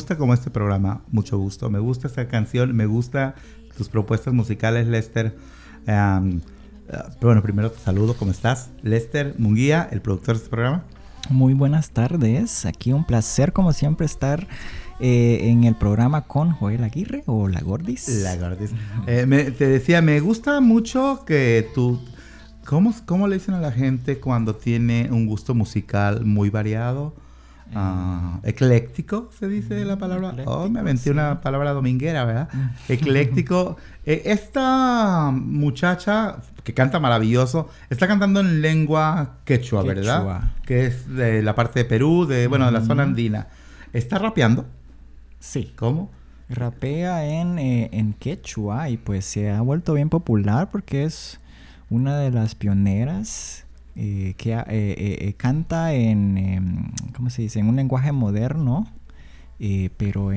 gusta como este programa, mucho gusto. Me gusta esta canción, me gusta tus propuestas musicales, Lester. Um, uh, bueno, primero te saludo, ¿cómo estás? Lester Munguía, el productor de este programa. Muy buenas tardes, aquí un placer como siempre estar eh, en el programa con Joel Aguirre o La Gordis. La Gordis. Eh, me- te decía, me gusta mucho que tú... ¿cómo, ¿Cómo le dicen a la gente cuando tiene un gusto musical muy variado? Ah, ecléctico, se dice la palabra. Oh, me aventé una palabra dominguera, ¿verdad? Ecléctico. Eh, esta muchacha que canta maravilloso, está cantando en lengua quechua, ¿verdad? Que es de la parte de Perú, de, bueno, de la zona andina. ¿Está rapeando? Sí. ¿Cómo? Rapea en, eh, en quechua y pues se ha vuelto bien popular porque es una de las pioneras eh, que eh, eh, eh, canta en, em, ¿cómo se dice? En un lenguaje moderno, pero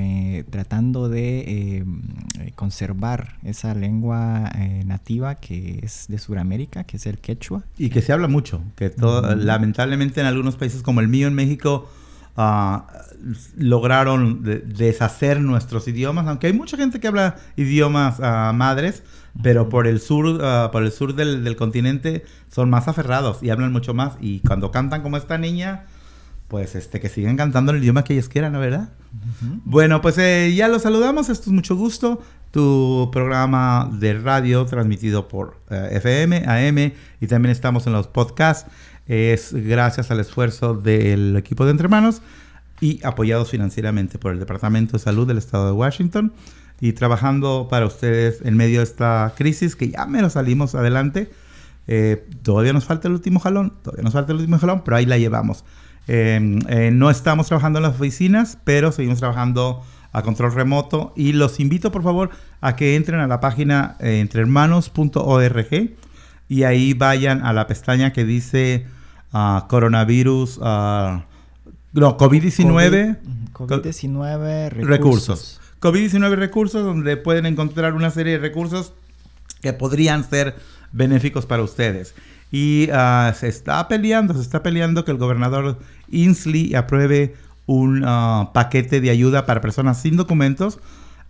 tratando de em, conservar esa lengua nativa que es de Sudamérica, que es el quechua. Y que se habla mucho, que todo, lamentablemente en algunos países como el mío en México ah, lograron de- deshacer nuestros idiomas, aunque hay mucha gente que habla idiomas ah, madres, pero por el sur, ah, por el sur del, del continente son más aferrados y hablan mucho más. Y cuando cantan como esta niña, pues este que sigan cantando el idioma que ellos quieran, ¿no verdad? Bueno, pues eh, ya los saludamos, esto es mucho gusto. Tu programa de radio transmitido por eh, FM, AM y también estamos en los podcasts. Es gracias al esfuerzo del equipo de Entre Manos y apoyados financieramente por el Departamento de Salud del Estado de Washington y trabajando para ustedes en medio de esta crisis que ya menos salimos adelante. Eh, todavía nos falta el último jalón, todavía nos falta el último jalón, pero ahí la llevamos. Eh, eh, no estamos trabajando en las oficinas, pero seguimos trabajando a control remoto y los invito por favor a que entren a la página eh, entrehermanos.org y ahí vayan a la pestaña que dice ah, coronavirus, ah, no, COVID-19 COVID-19 recursos. recursos. COVID-19 recursos donde pueden encontrar una serie de recursos que podrían ser benéficos para ustedes. Y ah, se está peleando, se está peleando que el gobernador Inslee apruebe un ah, paquete de ayuda para personas sin documentos.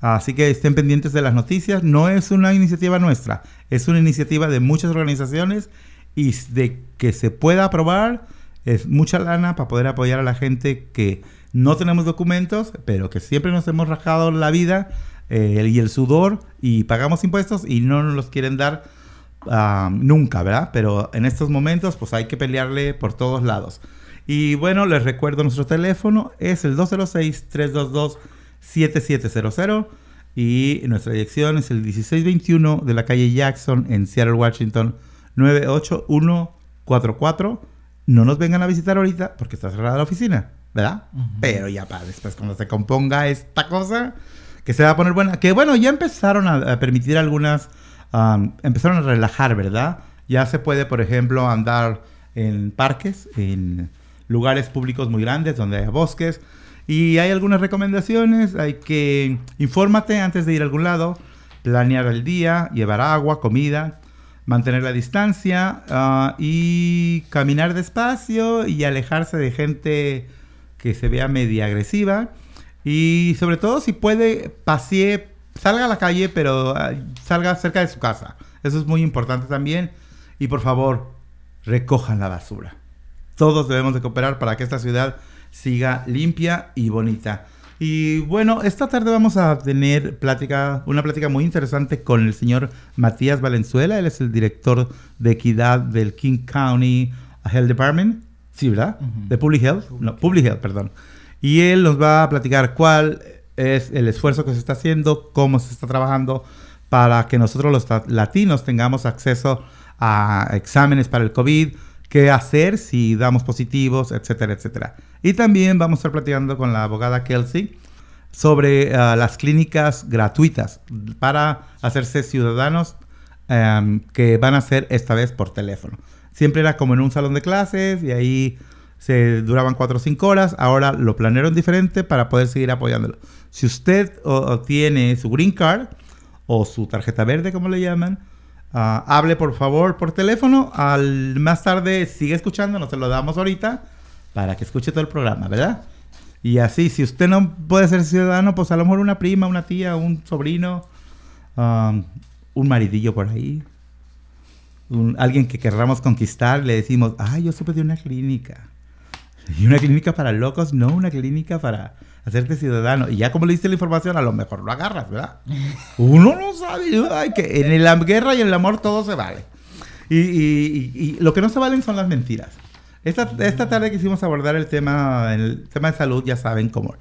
Así que estén pendientes de las noticias. No es una iniciativa nuestra, es una iniciativa de muchas organizaciones y de que se pueda aprobar es mucha lana para poder apoyar a la gente que no tenemos documentos, pero que siempre nos hemos rajado la vida eh, y el sudor y pagamos impuestos y no nos los quieren dar ah, nunca, ¿verdad? Pero en estos momentos pues hay que pelearle por todos lados. Y bueno, les recuerdo nuestro teléfono, es el 206-322-7700 y nuestra dirección es el 1621 de la calle Jackson en Seattle, Washington 98144. No nos vengan a visitar ahorita porque está cerrada la oficina, ¿verdad? Pero ya para después cuando se componga esta cosa que se va a poner buena, que bueno, ya empezaron a, a permitir algunas, um, empezaron a relajar, ¿verdad? Ya se puede, por ejemplo, andar en parques, en lugares públicos muy grandes donde hay bosques. Y hay algunas recomendaciones, hay que infórmate antes de ir a algún lado, planear el día, llevar agua, comida, mantener la distancia ah, y caminar despacio y alejarse de gente que se vea media agresiva. Y sobre todo si puede, pasee, salga a la calle, pero ah, salga cerca de su casa. Eso es muy importante también. Y por favor, recojan la basura. Todos debemos de cooperar para que esta ciudad siga limpia y bonita. Y bueno, esta tarde vamos a tener plática, una plática muy interesante con el señor Matías Valenzuela. Él es el director de equidad del King County Health Department. Sí, ¿verdad? De Public Health. No, Public Health, perdón. Y él nos va a platicar cuál es el esfuerzo que se está haciendo, cómo se está trabajando para que nosotros los latinos tengamos acceso a exámenes para el COVID, qué hacer si damos positivos, etcétera, etcétera. Y también vamos a estar platicando con la abogada Kelsey sobre ah, las clínicas gratuitas para hacerse ciudadanos em, que van a ser esta vez por teléfono. Siempre era como en un salón de clases y ahí se duraban 4 o 5 horas. Ahora lo planearon diferente para poder seguir apoyándolo. Si usted tiene su green card o su tarjeta verde, como le llaman, ah, hable por favor por teléfono. Al más tarde sigue escuchando, no se lo damos ahorita para que escuche todo el programa, ¿verdad? Y así, si usted no puede ser ciudadano, pues a lo mejor una prima, una tía, un sobrino, um, un maridillo por ahí, alguien que querramos conquistar, le decimos, ah, yo supe de una clínica. Y una clínica para locos, no una clínica para hacerte ciudadano. Y ya como le diste la información, a lo mejor lo agarras, ¿verdad? Uno no sabe, ay, que en la guerra y en el amor todo se vale. Y, y, lo que no se valen son las mentiras. Esta, esta tarde quisimos abordar el tema, el tema de salud, ya saben cómo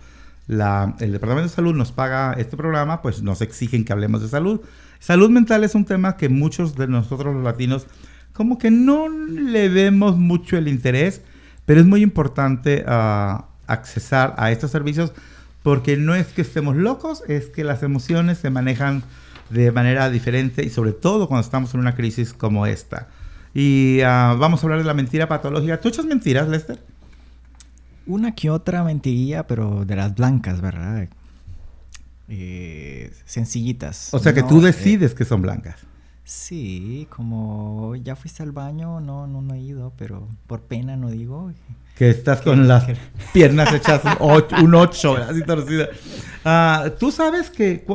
la, el Departamento de Salud nos paga este programa, pues nos exigen que hablemos de salud. Salud mental es un tema que muchos de nosotros los latinos como que no le vemos mucho el interés, pero es muy importante uh, accesar a estos servicios porque no es que estemos locos, es que las emociones se manejan de manera diferente y sobre todo cuando estamos en una crisis como esta. Y uh, vamos a hablar de la mentira patológica. ¿Tú echas mentiras, Lester? Una que otra mentirilla, pero de las blancas, ¿verdad? Eh, sencillitas. O sea que tú eh, decides que son blancas. Sí, como ya fuiste al baño, no, no, no he ido, pero por pena no digo. Que estás con las piernas hechas un 8, así torcida. Ah, tú sabes que,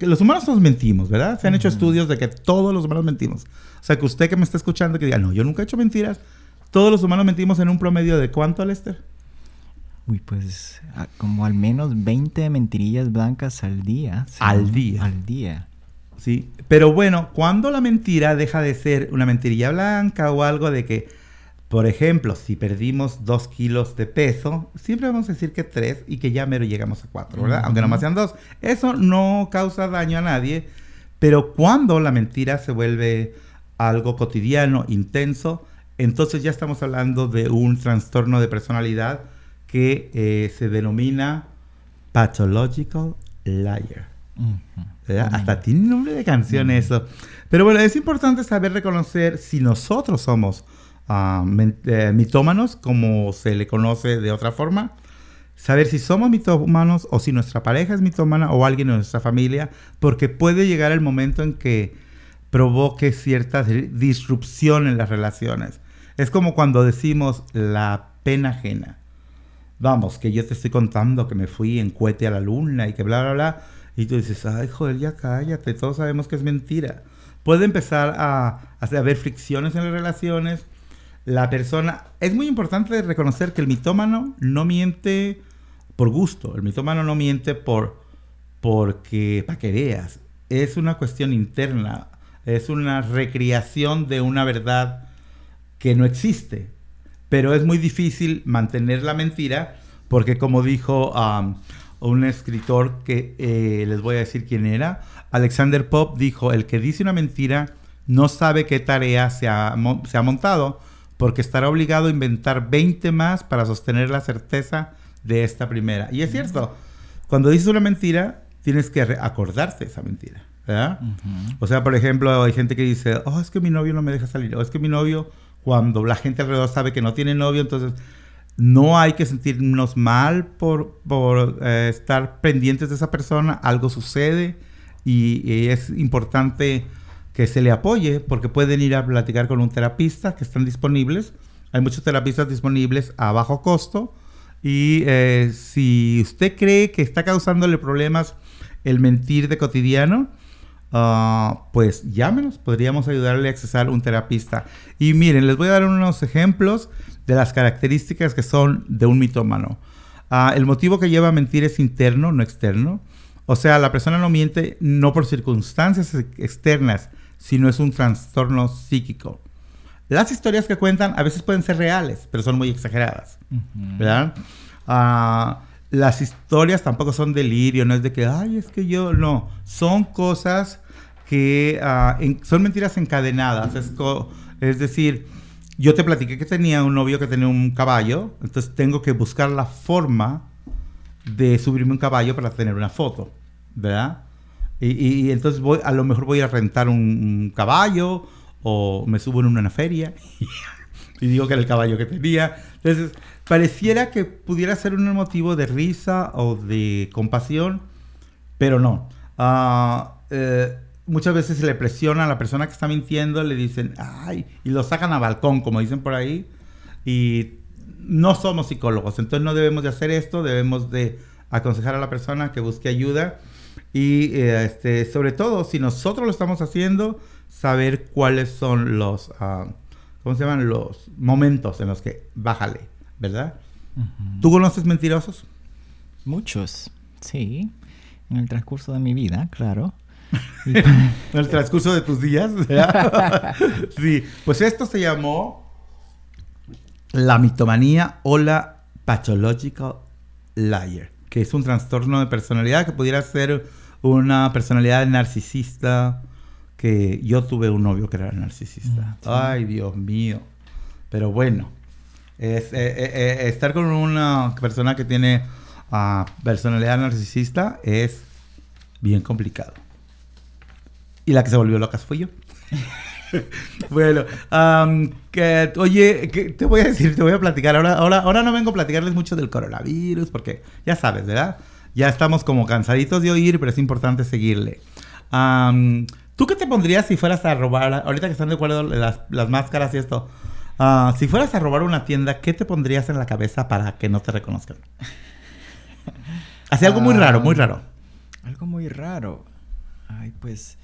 los humanos nos mentimos, ¿verdad? Se han hecho estudios de que todos los humanos mentimos. O sea, que usted que me está escuchando que diga, no, yo nunca he hecho mentiras. Todos los humanos mentimos en un promedio de cuánto, Lester? Uy, pues como al menos 20 mentirillas blancas al día. Al día. Al día. Sí, pero bueno, cuando la mentira deja de ser una mentirilla blanca o algo de que por ejemplo, si perdimos dos kilos de peso, siempre vamos a decir que tres y que ya mero llegamos a cuatro, ¿verdad? Aunque nomás sean dos. Eso no causa daño a nadie, pero cuando la mentira se vuelve algo cotidiano, intenso, entonces ya estamos hablando de un trastorno de personalidad que eh, se denomina pathological liar. Hasta tiene nombre de canción eso. Pero bueno, es importante saber reconocer si nosotros somos eh, mitómanos, como se le conoce de otra forma. Saber si somos mitómanos o si nuestra pareja es mitómana o alguien de nuestra familia, porque puede llegar el momento en que provoque cierta disrupción en las relaciones. Es como cuando decimos la pena ajena. Vamos, que yo te estoy contando que me fui en cohete a la luna y que bla, bla, bla. Y tú dices, ay, joder, ya cállate, todos sabemos que es mentira. Puede empezar a, a haber fricciones en las relaciones, la persona... Es muy importante reconocer que el mitómano no miente por gusto, el mitómano no miente por porque para que veas, es una cuestión interna, es una recreación de una verdad que no existe, pero es muy difícil mantener la mentira porque como dijo um, un escritor que eh, les voy a decir quién era, Alexander Pop dijo, el que dice una mentira no sabe qué tarea se ha, se ha montado, porque estará obligado a inventar 20 más para sostener la certeza de esta primera. Y es cierto, cuando dices una mentira, tienes que acordarte esa mentira. ¿Verdad? O sea, por ejemplo, hay gente que dice, oh, es que mi novio no me deja salir, o es que mi novio, cuando la gente alrededor sabe que no tiene novio, entonces no hay que sentirnos mal por, por eh, estar pendientes de esa persona, algo sucede y es importante que se le apoye, porque pueden ir a platicar con un terapista que están disponibles. Hay muchos terapistas disponibles a bajo costo. Y eh, si usted cree que está causándole problemas el mentir de cotidiano, ah, pues llámenos, podríamos ayudarle a accesar un terapista. Y miren, les voy a dar unos ejemplos de las características que son de un mitómano. Ah, el motivo que lleva a mentir es interno, no externo. O sea, la persona no miente no por circunstancias externas, no es un trastorno psíquico. Las historias que cuentan a veces pueden ser reales, pero son muy exageradas, ¿verdad? Ah, las historias tampoco son delirio, no es de que, ay, es que yo, no, son cosas que ah, son mentiras encadenadas, es, es decir, yo te platiqué que tenía un novio que tenía un caballo, entonces tengo que buscar la forma de subirme un caballo para tener una foto, ¿verdad? Y, y- y entonces voy, a lo mejor voy a rentar un, un caballo o me subo en una feria y digo que era el caballo que tenía. Entonces, pareciera que pudiera ser un motivo de risa o de compasión, pero no. Ah, eh, muchas veces se le presiona a la persona que está mintiendo, le dicen, ay, y lo sacan a balcón, como dicen por ahí, y no somos psicólogos, entonces no debemos de hacer esto, debemos de aconsejar a la persona que busque ayuda y eh, este, sobre todo, si nosotros lo estamos haciendo, saber cuáles son los, ah, ¿cómo se llaman? Los momentos en los que bájale, ¿verdad? ¿Tú conoces mentirosos? Muchos, sí. En el transcurso de mi vida, claro. En el transcurso de tus días. sí, pues esto se llamó la mitomanía o la pathological liar, que es un trastorno de personalidad que pudiera ser una personalidad narcisista, que yo tuve un novio que era narcisista. Sí. Ay, Dios mío. Pero bueno, es, eh, eh, eh, estar con una persona que tiene ah, personalidad narcisista es bien complicado. Y la que se volvió loca fui yo. bueno, am, que, oye, que te voy a decir, te voy a platicar. Ahora, ahora, ahora no vengo a platicarles mucho del coronavirus, porque ya sabes, ¿verdad? Ya estamos como cansaditos de oír, pero es importante seguirle. Am, ¿Tú qué te pondrías si fueras a robar, ahorita que están de acuerdo las, las máscaras y esto, ah, si fueras a robar una tienda, ¿qué te pondrías en la cabeza para que no te reconozcan? Así algo muy raro, muy Ah, raro. Algo muy raro. Ay, pues.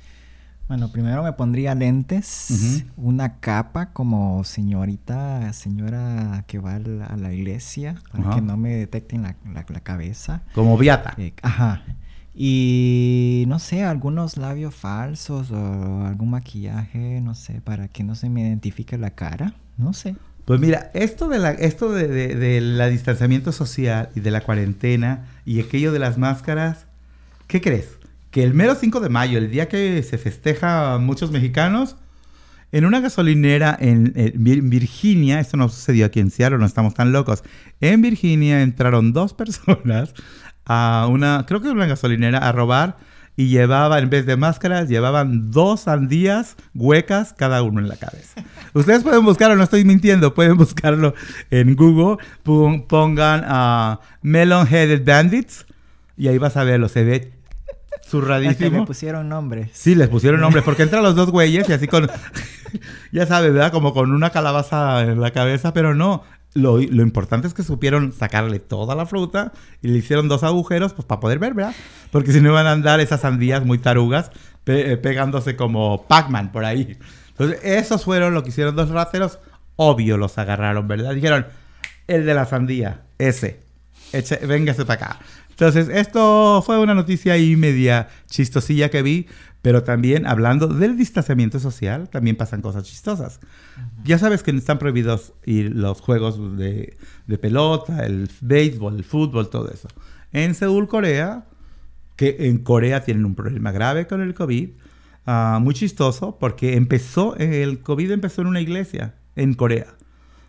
Bueno, primero me pondría lentes, una capa como señorita, señora que va a la, a la iglesia, para que no me detecten la, la- la cabeza. Como Viata. Eh, ajá. Y no sé, algunos labios falsos o algún maquillaje, no sé, para que no se me identifique la cara. No sé. Pues mira, esto de la, esto de, de- de la distanciamiento social y de la cuarentena y aquello de las máscaras, ¿qué crees? Que el mero 5 de mayo, el día que se festeja muchos mexicanos, en una gasolinera en, en Vir- Virginia, esto no sucedió aquí en Seattle, no estamos tan locos. En Virginia entraron dos personas a una, creo que una gasolinera, a robar y llevaban, en vez de máscaras, llevaban dos sandías huecas cada uno en la cabeza. Ustedes pueden buscarlo, no estoy mintiendo, pueden buscarlo en Google, pon- pongan a Melon Headed Bandits y ahí vas a verlo, se ve Hasta le zurradísimo. pusieron nombres. Sí, les pusieron nombres, porque entran los dos güeyes y así con, ya sabes, ¿verdad? Como con una calabaza en la cabeza, pero no. Lo, lo importante es que supieron sacarle toda la fruta y le hicieron dos agujeros, pues para poder ver, ¿verdad? Porque si no iban a andar esas sandías muy tarugas pe- eh, pegándose como Pac-Man por ahí. Entonces, esos fueron lo que hicieron dos rateros. Obvio los agarraron, ¿verdad? Dijeron, el de la sandía, ese, eche, véngase para acá. Entonces, esto fue una noticia ahí media chistosilla que vi, pero también hablando del distanciamiento social, también pasan cosas chistosas. Ya sabes que están prohibidos los juegos de, de pelota, el béisbol, el fútbol, todo eso. En Seúl, Corea, que en Corea tienen un problema grave con el COVID, ah, muy chistoso, porque empezó, el COVID empezó en una iglesia en Corea,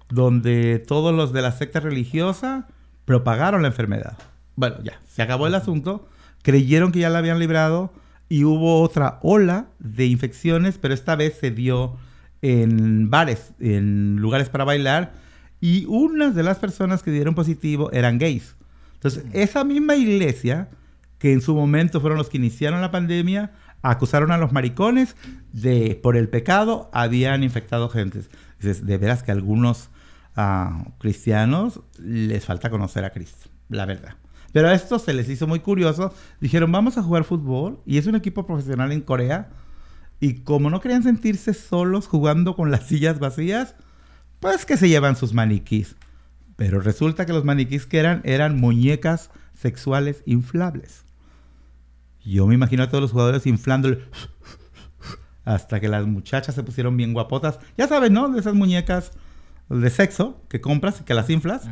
donde todos los de la secta religiosa propagaron la enfermedad. Bueno, ya, se acabó el asunto, creyeron que ya la habían librado y hubo otra ola de infecciones, pero esta vez se dio en bares, en lugares para bailar, y unas de las personas que dieron positivo eran gays. Entonces, esa misma iglesia, que en su momento fueron los que iniciaron la pandemia, acusaron a los maricones de, por el pecado, habían infectado gentes. Dices, de veras que a algunos ah, cristianos les falta conocer a Cristo, la verdad. Pero a esto se les hizo muy curioso. Dijeron, vamos a jugar fútbol. Y es un equipo profesional en Corea. Y como no querían sentirse solos jugando con las sillas vacías, pues que se llevan sus maniquís. Pero resulta que los maniquís que eran eran muñecas sexuales inflables. Yo me imagino a todos los jugadores inflándole hasta que las muchachas se pusieron bien guapotas. Ya sabes, ¿no? De esas muñecas de sexo que compras y que las inflas.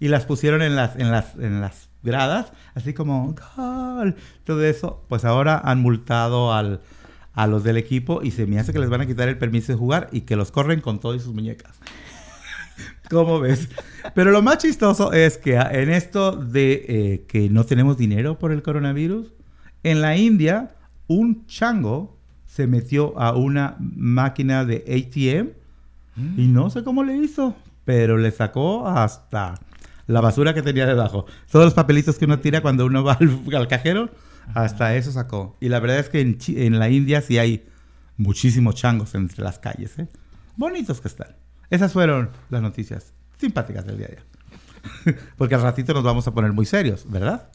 Y las pusieron en las, en las, en las gradas, así como gol. Todo eso, pues ahora han multado al, a los del equipo y se me hace que les van a quitar el permiso de jugar y que los corren con todas sus muñecas. ¿Cómo ves? Pero lo más chistoso es que en esto de eh, que no tenemos dinero por el coronavirus, en la India, un chango se metió a una máquina de ATM y no sé cómo le hizo, pero le sacó hasta la basura que tenía debajo. Todos los papelitos que uno tira cuando uno va al, cajero, hasta eso sacó. Y la verdad es que en, en, la India sí hay muchísimos changos entre las calles. ¿eh? Bonitos que están. Esas fueron las noticias simpáticas del día de hoy. Porque al ratito nos vamos a poner muy serios, ¿verdad?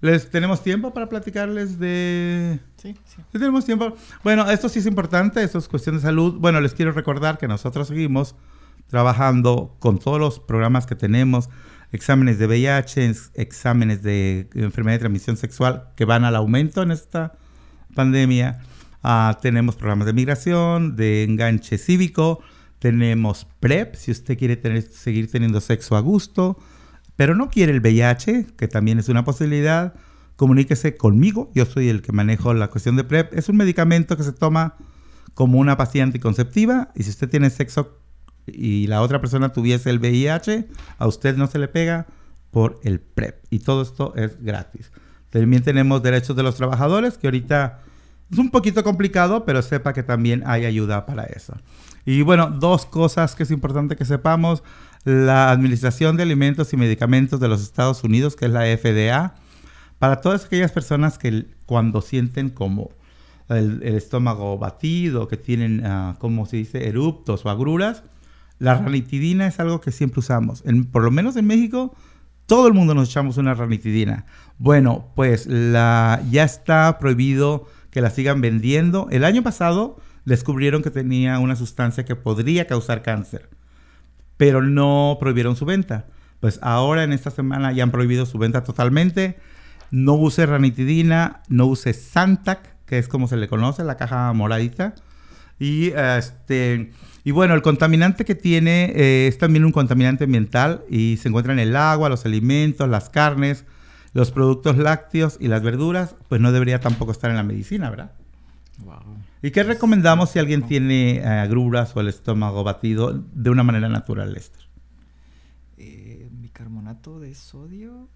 ¿Les tenemos tiempo para platicarles de...? Sí, sí. tenemos tiempo? Bueno, esto sí es importante, esto es cuestión de salud. Bueno, les quiero recordar que nosotros seguimos trabajando con todos los programas que tenemos, exámenes de VIH, exámenes de enfermedad de transmisión sexual que van al aumento en esta pandemia. Ah, tenemos programas de migración, de enganche cívico, tenemos PrEP, si usted quiere seguir teniendo sexo a gusto, pero no quiere el VIH, que también es una posibilidad. Comuníquese conmigo, yo soy el que manejo la cuestión de PrEP. Es un medicamento que se toma como una pastilla anticonceptiva y si usted tiene sexo y la otra persona tuviese el VIH, a usted no se le pega por el PrEP. Y todo esto es gratis. También tenemos derechos de los trabajadores, que ahorita es un poquito complicado, pero sepa que también hay ayuda para eso. Y bueno, dos cosas que es importante que sepamos. La Administración de Alimentos y Medicamentos de los Estados Unidos, que es la FDA, para todas aquellas personas que cuando sienten como el, estómago batido, que tienen, uh, como se dice, eruptos o agruras, la ranitidina es algo que siempre usamos. por lo menos en México, todo el mundo nos echamos una ranitidina. Bueno, pues la, ya está prohibido que la sigan vendiendo. El año pasado descubrieron que tenía una sustancia que podría causar cáncer, pero no prohibieron su venta. Pues ahora en esta semana ya han prohibido su venta totalmente. No use ranitidina, no use Santac, que es como se le conoce, la caja moradita. Y este y bueno, el contaminante que tiene eh, es también un contaminante ambiental y se encuentra en el agua, los alimentos, las carnes, los productos lácteos y las verduras, pues no debería tampoco estar en la medicina, ¿verdad? ¿Y qué recomendamos si alguien tiene eh, agruras o el estómago batido de una manera natural, Lester? Eh, bicarbonato de sodio.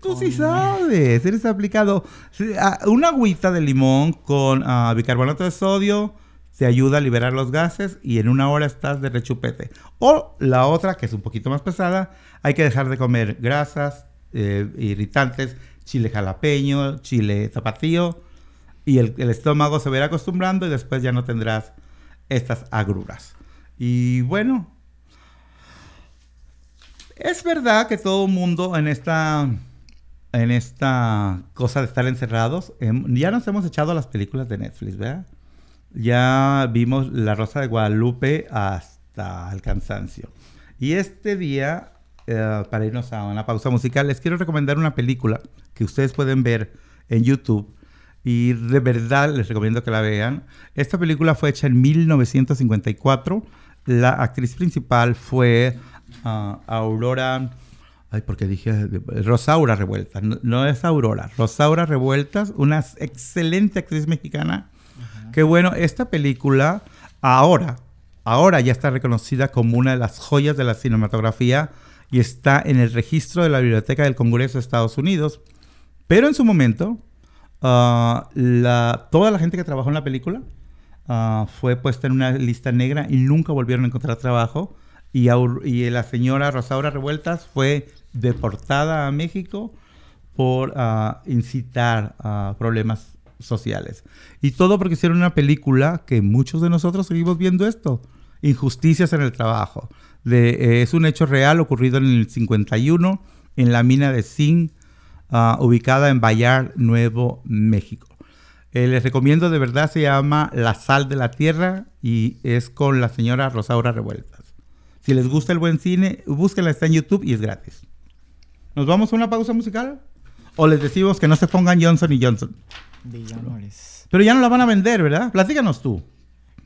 Tú sí sabes, eres aplicado. Ah, una agüita de limón con ah, bicarbonato de sodio te ayuda a liberar los gases y en una hora estás de rechupete. O la otra, que es un poquito más pesada, hay que dejar de comer grasas, eh, irritantes, chile jalapeño, chile zapatillo, y el, estómago se verá acostumbrando y después ya no tendrás estas agruras. Y bueno, es verdad que todo el mundo en esta, en esta cosa de estar encerrados, em, ya nos hemos echado las películas de Netflix, ¿verdad? Ya vimos La Rosa de Guadalupe hasta el cansancio. Y este día, eh, para irnos a una pausa musical, les quiero recomendar una película que ustedes pueden ver en YouTube. Y de verdad les recomiendo que la vean. Esta película fue hecha en 1954. La actriz principal fue ah, Aurora. Ay, porque dije Rosaura Revueltas. no, es Aurora. Rosaura Revueltas, una excelente actriz mexicana que bueno, esta película ahora, ahora ya está reconocida como una de las joyas de la cinematografía y está en el registro de la Biblioteca del Congreso de Estados Unidos. Pero en su momento, ah, toda la gente que trabajó en la película ah, fue puesta en una lista negra y nunca volvieron a encontrar trabajo. Y, la señora Rosaura Revueltas fue deportada a México por ah, incitar a problemas sociales. Y todo porque hicieron una película que muchos de nosotros seguimos viendo esto. Injusticias en el trabajo. De, eh, es un hecho real ocurrido en el 51 en la mina de zinc ah, ubicada en Bayard, Nuevo México. Eh, les recomiendo de verdad, se llama La sal de la tierra y es con la señora Rosaura Revueltas. Si les gusta el buen cine, búsquenla, está en YouTube y es gratis. ¿Nos vamos a una pausa musical? ¿O les decimos que no se pongan Johnson y Johnson? Pero ya no la van a vender, ¿verdad? Platícanos tú.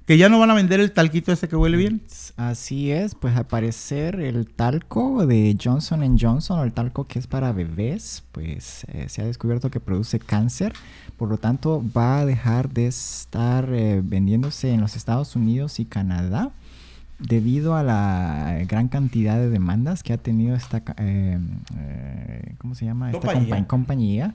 Que ya no van a vender el talquito ese que huele bien. Así es, pues al parecer el talco de Johnson Johnson o el talco que es para bebés, pues eh, se ha descubierto que produce cáncer. Por lo tanto, va a dejar de estar eh, vendiéndose en los Estados Unidos y Canadá. debido a la gran cantidad de demandas que ha tenido esta, eh, eh, ¿cómo se llama? Esta Compañía. compa- compañía.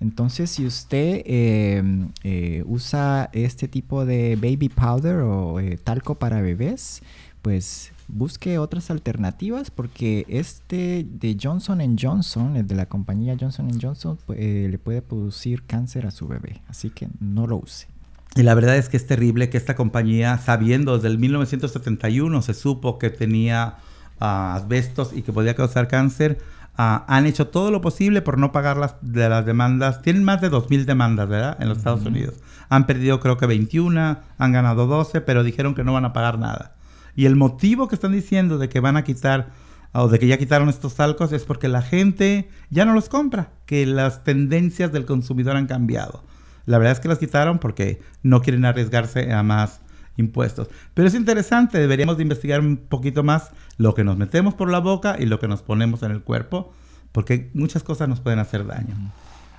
Entonces, si usted eh, eh, usa este tipo de baby powder o eh, talco para bebés, pues busque otras alternativas porque este de Johnson Johnson, el de la compañía Johnson Johnson, le puede producir cáncer a su bebé. Así que no lo use. Y la verdad es que es terrible que esta compañía, sabiendo desde el 1971 se supo que tenía ah, asbestos y que podía causar cáncer, ah, han hecho todo lo posible por no pagar las, de las demandas. Tienen más de 2.000 demandas, ¿verdad? En los Estados Unidos. Han perdido creo que 21, han ganado 12, pero dijeron que no van a pagar nada. Y el motivo que están diciendo de que van a quitar o de que ya quitaron estos talcos es porque la gente ya no los compra, que las tendencias del consumidor han cambiado. La verdad es que los quitaron porque no quieren arriesgarse a más impuestos. Pero es interesante, deberíamos de investigar un poquito más lo que nos metemos por la boca y lo que nos ponemos en el cuerpo, porque muchas cosas nos pueden hacer daño.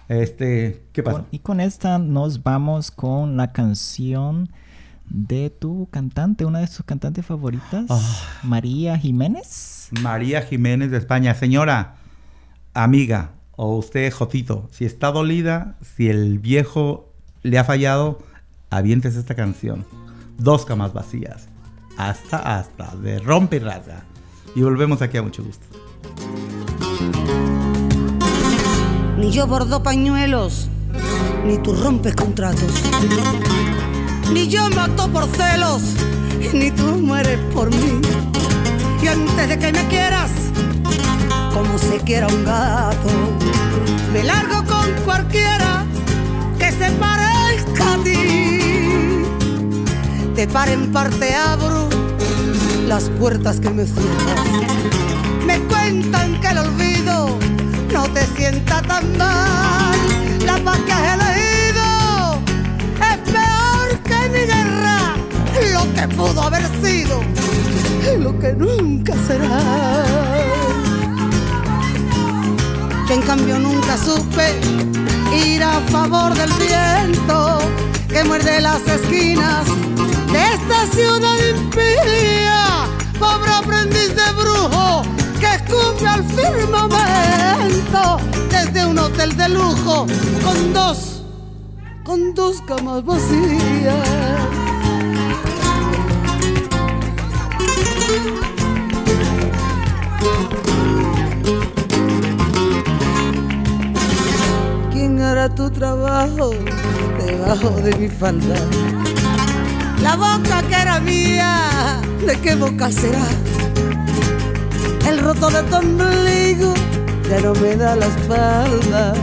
Este, ¿qué? Con- y con esta nos vamos con la canción de tu cantante, una de tus cantantes favoritas, Ah. María Jiménez. María Jiménez de España. Señora, amiga, o usted, Jotito, si está dolida, si el viejo le ha fallado, avientes esta canción. Dos camas vacías. Hasta, hasta, de rompe y rasga. Y volvemos aquí a mucho gusto. Ni yo bordo pañuelos, ni tú rompes contratos. Ni yo mato por celos, ni tú mueres por mí. Y antes de que me quieras, como se quiera un gato, me largo con cualquiera De par en parte abro las puertas que me cierran. Me cuentan que el olvido no te sienta tan mal. La paz que has elegido es peor que mi guerra. Lo que pudo haber sido y lo que nunca será. Yo en cambio nunca supe ir a favor del viento que muerde las esquinas esta ciudad impía. Pobre aprendiz de brujo que escupe al firmamento desde un hotel de lujo con dos, con dos camas vacías. ¿Quién hará tu trabajo debajo de mi falda? La boca que era mía, ¿de qué boca será? El roto de tu ombligo ya no me da la espalda.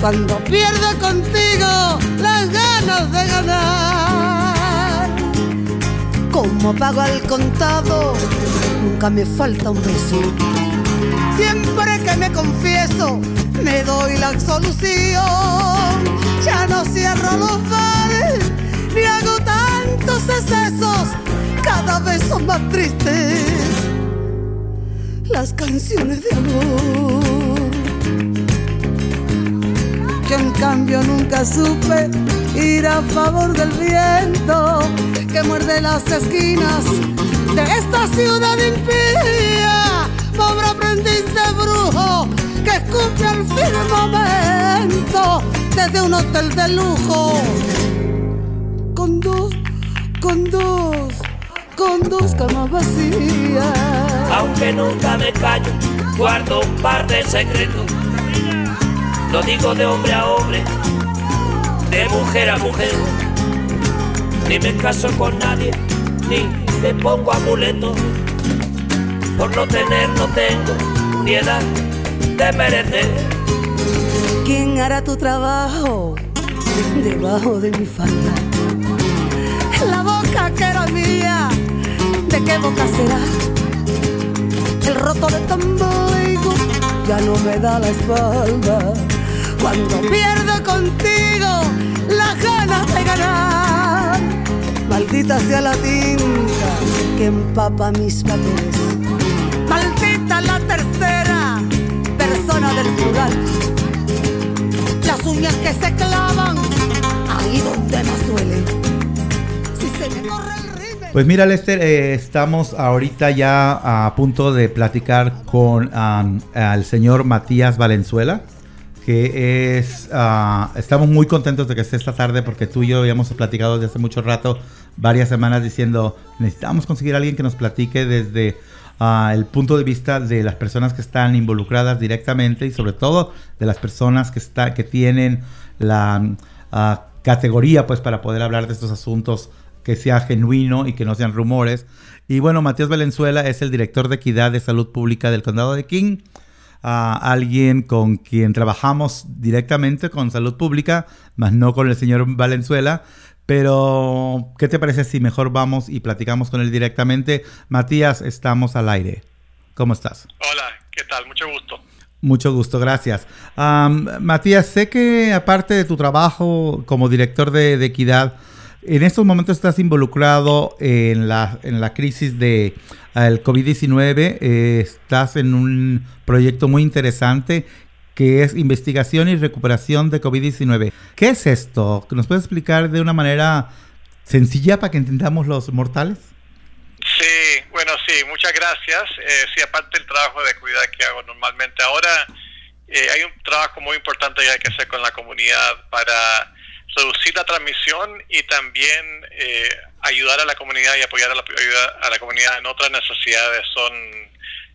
Cuando pierdo contigo las ganas de ganar. Como pago al contado, nunca me falta un beso. Siempre que me confieso, me doy la absolución. Ya no cierro los hago tantos excesos. Cada vez son más tristes las canciones de amor. Yo en cambio nunca supe ir a favor del viento que muerde las esquinas de esta ciudad impía. Pobre aprendiz de brujo que escupe al firmamento desde un hotel de lujo. Con con dos, con dos camas vacías. aunque nunca me callo, guardo un par de secretos. Lo digo de hombre a hombre, de mujer a mujer. Ni me caso con nadie, ni me pongo amuletos. Por no tener, no tengo ni edad de merecer. ¿Quién hará tu trabajo debajo de mi falda? La boca que era mía, ¿de qué boca será? El roto de tu ombligo ya no me da la espalda. Cuando pierdo contigo las ganas de ganar. Maldita sea la tinta que empapa mis papeles. Maldita la tercera persona del plural las uñas que se clavan ahí donde más duele. Pues mira, Lester, eh, estamos ahorita ya a punto de platicar con um, al señor Matías Valenzuela, que es, ah, estamos muy contentos de que esté esta tarde porque tú y yo habíamos platicado desde hace mucho rato, varias semanas diciendo, necesitamos conseguir a alguien que nos platique desde ah, el punto de vista de las personas que están involucradas directamente y sobre todo de las personas que, está, que tienen la ah, categoría pues para poder hablar de estos asuntos que sea genuino y que no sean rumores. Y bueno, Matías Valenzuela es el director de equidad de salud pública del condado de King, alguien con quien trabajamos directamente con salud pública, más no con el señor Valenzuela. Pero, ¿qué te parece si mejor vamos y platicamos con él directamente? Matías, estamos al aire. ¿Cómo estás? Hola, ¿qué tal? Mucho gusto. Mucho gusto, gracias. Matías, sé que aparte de tu trabajo como director de equidad, en estos momentos estás involucrado en la, en la crisis de el COVID-19. Eh, estás en un proyecto muy interesante que es investigación y recuperación de COVID-19. ¿Qué es esto? ¿Nos puedes explicar de una manera sencilla para que entendamos los mortales? Sí, bueno, sí, muchas gracias. Eh, sí, aparte del trabajo de cuidado que hago normalmente, ahora eh, hay un trabajo muy importante que hay que hacer con la comunidad para reducir la transmisión y también eh, ayudar a la comunidad y apoyar a la, comunidad en otras necesidades son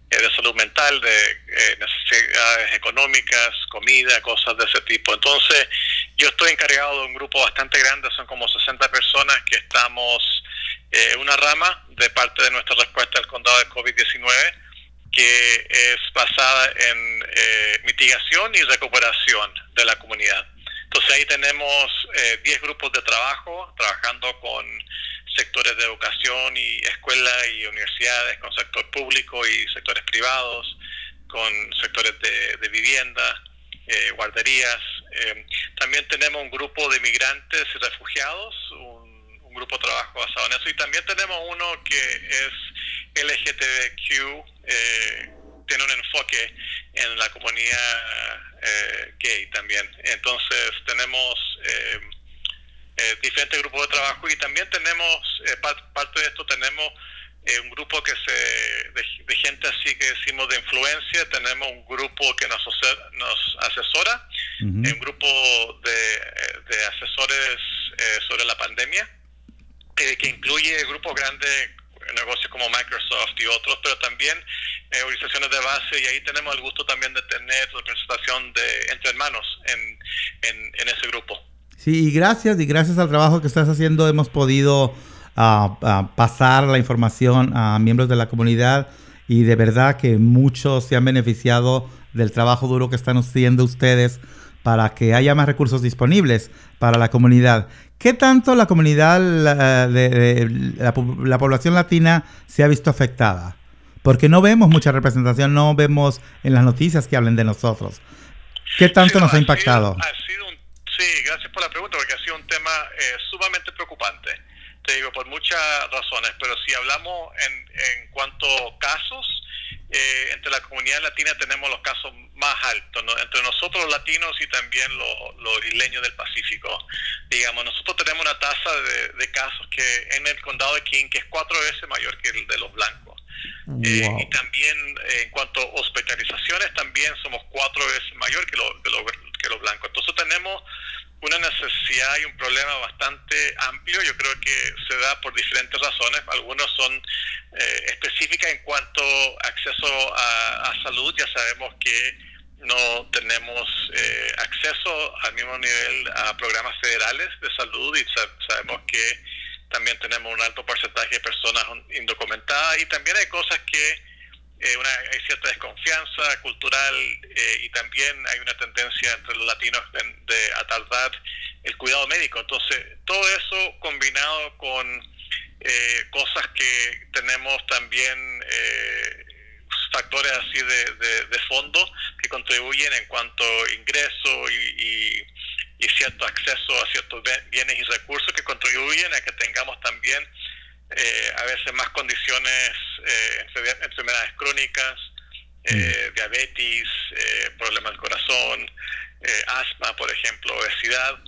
eh, de salud mental, de eh, necesidades económicas, comida, cosas de ese tipo. Entonces, yo estoy encargado de un grupo bastante grande, son como 60 personas que estamos en una rama de parte de nuestra respuesta al condado de COVID-19 que es basada en mitigación y recuperación de la comunidad. Entonces ahí tenemos 10 eh, grupos de trabajo trabajando con sectores de educación y escuela y universidades, con sector público y sectores privados, con sectores de, vivienda, eh, guarderías. Eh, también tenemos un grupo de migrantes y refugiados, un, un, grupo de trabajo basado en eso. Y también tenemos uno que es LGTBQ tiene un enfoque en la comunidad eh, gay también. Entonces tenemos eh, eh, diferentes grupos de trabajo y también tenemos, parte de esto tenemos un grupo que se de, gente así que decimos de influencia, tenemos un grupo que nos, nos asesora, un grupo de, de asesores sobre la pandemia, que incluye grupos grandes negocios como Microsoft y otros, pero también eh, organizaciones de base y ahí tenemos el gusto también de tener representación de entre hermanos en, en, ese grupo. Sí, y gracias, y gracias al trabajo que estás haciendo hemos podido ah, ah, pasar la información a miembros de la comunidad y de verdad que muchos se han beneficiado del trabajo duro que están haciendo ustedes para que haya más recursos disponibles para la comunidad. ¿Qué tanto la comunidad, la, de, la, población latina se ha visto afectada? Porque no vemos mucha representación, no vemos en las noticias que hablen de nosotros. ¿Qué tanto nos ha, impactado? sí, gracias por la pregunta, porque ha sido un tema eh, sumamente preocupante. Te digo, por muchas razones, pero si hablamos en, en cuanto a casos, eh, entre la comunidad latina tenemos los casos más altos, entre nosotros los latinos y también los, isleños del Pacífico. Digamos, nosotros tenemos una tasa de, casos que en el condado de King que es cuatro veces mayor que el de los blancos. Eh, y también eh, en cuanto a hospitalizaciones, también somos cuatro veces mayor que, lo, que los blancos. Entonces tenemos una necesidad y un problema bastante amplio. Yo creo que se da por diferentes razones. Algunos son eh, específicas en cuanto a acceso a, salud. Ya sabemos que no tenemos eh, acceso al mismo nivel a programas federales de salud y sabemos que también tenemos un alto porcentaje de personas indocumentadas y también hay cosas que eh, una, hay cierta desconfianza cultural eh, y también hay una tendencia entre los latinos de, atardar el cuidado médico. Entonces, todo eso combinado con eh, cosas que tenemos también factores así de, fondo que contribuyen en cuanto a ingreso y, y cierto acceso a ciertos bienes y recursos que contribuyen a que tengamos también eh, a veces más condiciones, eh, enfermedades crónicas, eh, mm. diabetes, problemas del corazón, asma, por ejemplo, obesidad.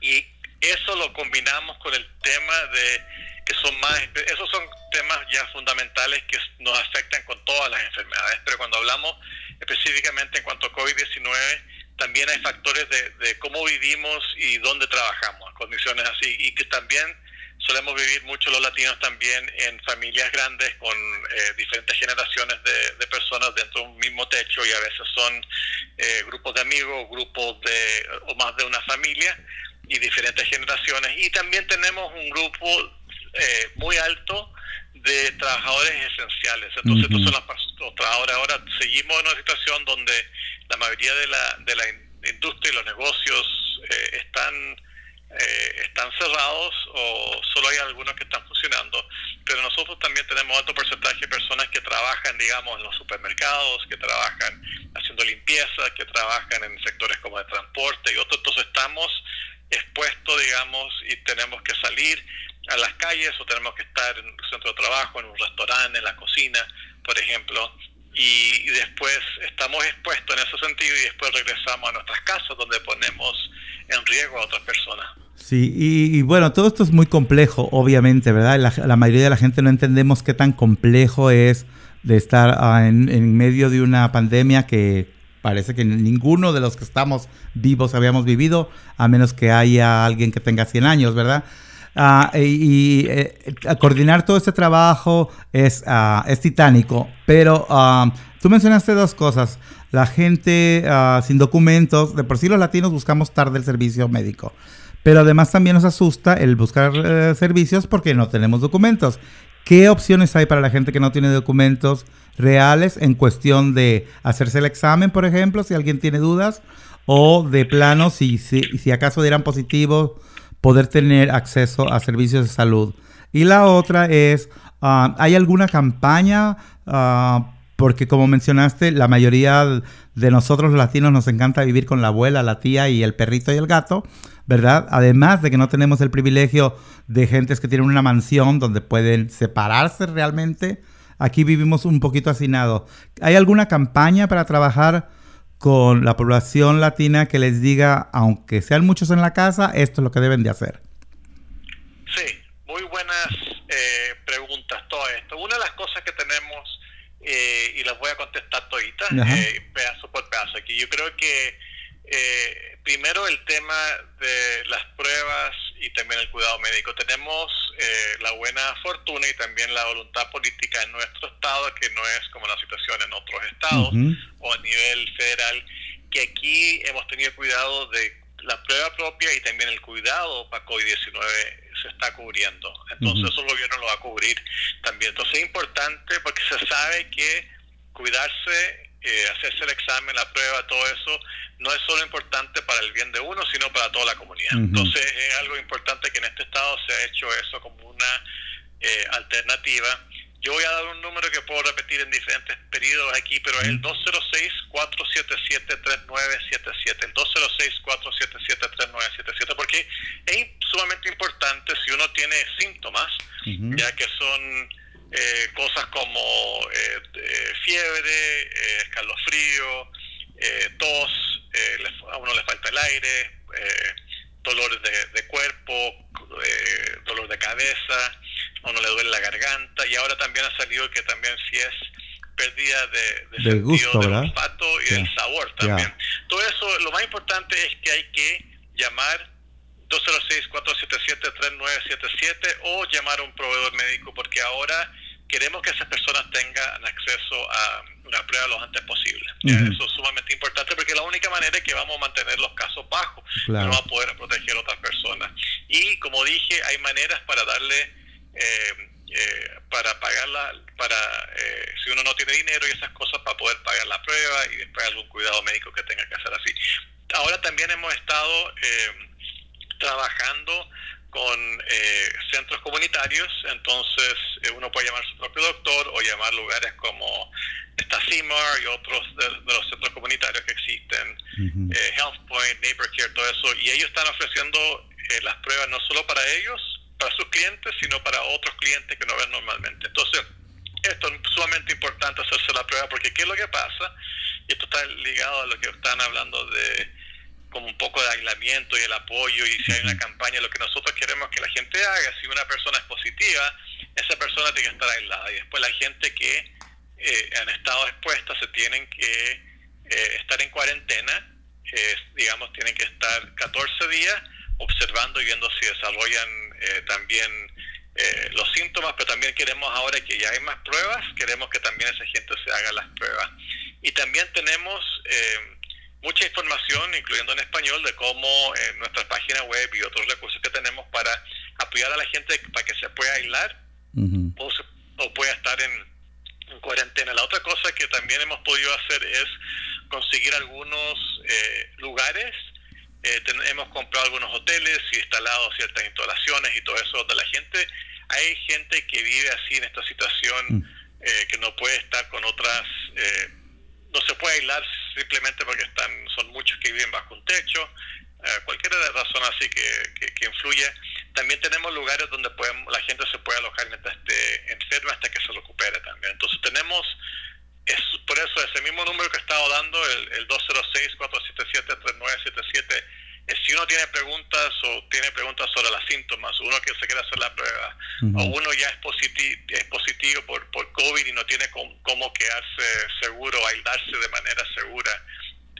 Y eso lo combinamos con el tema de que son más, esos son temas ya fundamentales que nos afectan con todas las enfermedades, pero cuando hablamos específicamente en cuanto a COVID-19, también hay factores de, de, cómo vivimos y dónde trabajamos, condiciones así, y que también solemos vivir mucho los latinos también en familias grandes con eh, diferentes generaciones de, de, personas dentro de un mismo techo y a veces son eh, grupos de amigos, grupos de o más de una familia y diferentes generaciones. Y también tenemos un grupo eh, muy alto de trabajadores esenciales. Entonces, uh -huh. son los, trabajadores. Ahora seguimos en una situación donde la mayoría de la, de la industria y los negocios eh, están eh, están cerrados o solo hay algunos que están funcionando, pero nosotros también tenemos alto porcentaje de personas que trabajan, digamos, en los supermercados, que trabajan haciendo limpieza, que trabajan en sectores como de transporte y otros, entonces estamos expuestos, digamos, y tenemos que salir a las calles o tenemos que estar en un centro de trabajo, en un restaurante, en la cocina, por ejemplo, y, después estamos expuestos en ese sentido y después regresamos a nuestras casas donde ponemos en riesgo a otras personas. Sí, y, y bueno, todo esto es muy complejo, obviamente, ¿verdad? La, la, mayoría de la gente no entendemos qué tan complejo es de estar uh, en, en medio de una pandemia que parece que ninguno de los que estamos vivos habíamos vivido, a menos que haya alguien que tenga 100 años, ¿verdad? Uh, y, y eh, coordinar todo este trabajo es, uh, es titánico, pero uh, tú mencionaste dos cosas. La gente sin documentos, de por sí los latinos buscamos tarde el servicio médico, pero además también nos asusta el buscar eh, servicios porque no tenemos documentos. ¿Qué opciones hay para la gente que no tiene documentos reales en cuestión de hacerse el examen, por ejemplo, si alguien tiene dudas? O de plano, si, si, si acaso dieran positivo, poder tener acceso a servicios de salud. Y la otra es, uh, ¿hay alguna campaña? Uh, porque como mencionaste, la mayoría de nosotros latinos nos encanta vivir con la abuela, la tía y el perrito y el gato, ¿verdad? Además de que no tenemos el privilegio de gentes que tienen una mansión donde pueden separarse realmente, aquí vivimos un poquito hacinados. ¿Hay alguna campaña para trabajar con la población latina que les diga, aunque sean muchos en la casa, esto es lo que deben de hacer? Sí, muy buenas eh, preguntas todo esto. Una de las cosas que tenemos, eh, y las voy a contestar toditas, eh, pedazo por pedazo aquí, yo creo que eh, primero el tema de las pruebas y también el cuidado médico. Tenemos eh, la buena fortuna y también la voluntad política en nuestro estado, que no es como la situación en otros estados uh -huh. o a nivel federal, que aquí hemos tenido cuidado de la prueba propia y también el cuidado para COVID-19 se está cubriendo. Entonces uh -huh. eso el gobierno lo va a cubrir también. Entonces es importante porque se sabe que cuidarse eh, hacerse el examen, la prueba, todo eso, no es solo importante para el bien de uno, sino para toda la comunidad. Uh -huh. Entonces es algo importante que en este estado se ha hecho eso como una eh, alternativa. Yo voy a dar un número que puedo repetir en diferentes periodos aquí, pero es el 206-477-3977. El 206-477-3977, porque es sumamente importante si uno tiene síntomas, uh -huh. ya que son eh, cosas como eh, eh, fiebre, eh, escalofrío, eh, tos, le, a uno le falta el aire, dolores de, de cuerpo, dolor de cabeza, a uno le duele la garganta y ahora también ha salido que también si es pérdida de, de, de gusto, del ¿verdad? olfato y yeah. del sabor también. Yeah. Todo eso, lo más importante es que hay que llamar 206-477-3977 o llamar a un proveedor médico porque ahora queremos que esas personas tengan acceso a una prueba lo antes posible. Uh -huh. Eso es sumamente importante porque es la única manera es que vamos a mantener los casos bajos, claro. no va a poder proteger a otras personas. Y como dije, hay maneras para darle, eh, eh, para pagarla, para eh, si uno no tiene dinero y esas cosas, para poder pagar la prueba y después algún cuidado médico que tenga que hacer así. Ahora también hemos estado trabajando con eh, centros comunitarios, entonces eh, uno puede llamar a su propio doctor o llamar lugares como esta CIMAR y otros de, de, los centros comunitarios que existen, uh -huh. eh, Health Point, Neighbor Care, todo eso, y ellos están ofreciendo eh, las pruebas no solo para ellos, para sus clientes, sino para otros clientes que no ven normalmente. Entonces, esto es sumamente importante hacerse la prueba porque ¿qué es lo que pasa? Y esto está ligado a lo que están hablando de como un poco de aislamiento y el apoyo y si hay una campaña, lo que nosotros queremos que la gente haga, si una persona es positiva, esa persona tiene que estar aislada y después la gente que eh, han estado expuestas se tienen que eh, estar en cuarentena, digamos, tienen que estar 14 días observando y viendo si desarrollan eh, también los síntomas, pero también queremos ahora que ya hay más pruebas, queremos que también esa gente se haga las pruebas. Y también tenemos mucha información, incluyendo en español, de cómo en nuestra página web y otros recursos que tenemos para apoyar a la gente para que se pueda aislar o, o, pueda estar en, cuarentena. La otra cosa que también hemos podido hacer es conseguir algunos eh, lugares. Eh, hemos comprado algunos hoteles y instalado ciertas instalaciones y todo eso donde la gente, hay gente que vive así en esta situación mm. eh, que no puede estar con otras no se puede aislar simplemente porque están son muchos que viven bajo un techo, eh, cualquier razón así que, que, influye. También tenemos lugares donde podemos, la gente se puede alojar mientras esté enferma hasta que se recupere también. Entonces tenemos, es, por eso ese mismo número que he estado dando, el, el 206-477-3977, si uno tiene preguntas o tiene preguntas sobre los síntomas, uno que se quiere hacer la prueba, o uno ya es positivo, es positivo por, por COVID y no tiene cómo, quedarse seguro, aislarse de manera segura,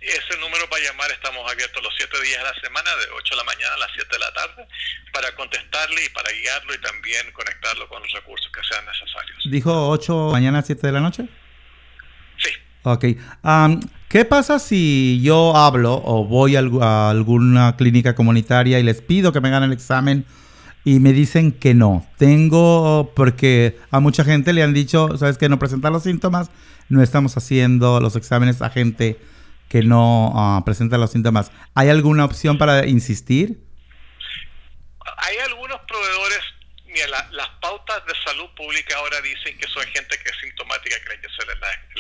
ese número para llamar, estamos abiertos los siete días de la semana, de 8 de la mañana a las 7 de la tarde, para contestarle y para guiarlo y también conectarlo con los recursos que sean necesarios. ¿Dijo 8 mañana 7 de la noche? Sí. Ok. ¿Qué pasa si yo hablo o voy a, alguna clínica comunitaria y les pido que me hagan el examen y me dicen que no? Tengo, porque a mucha gente le han dicho, ¿sabes que No presentar los síntomas, no estamos haciendo los exámenes a gente que no ah, presenta los síntomas. ¿Hay alguna opción para insistir? Hay algunos proveedores Mira, las pautas de salud pública ahora dicen que son gente que es sintomática que hay que hacer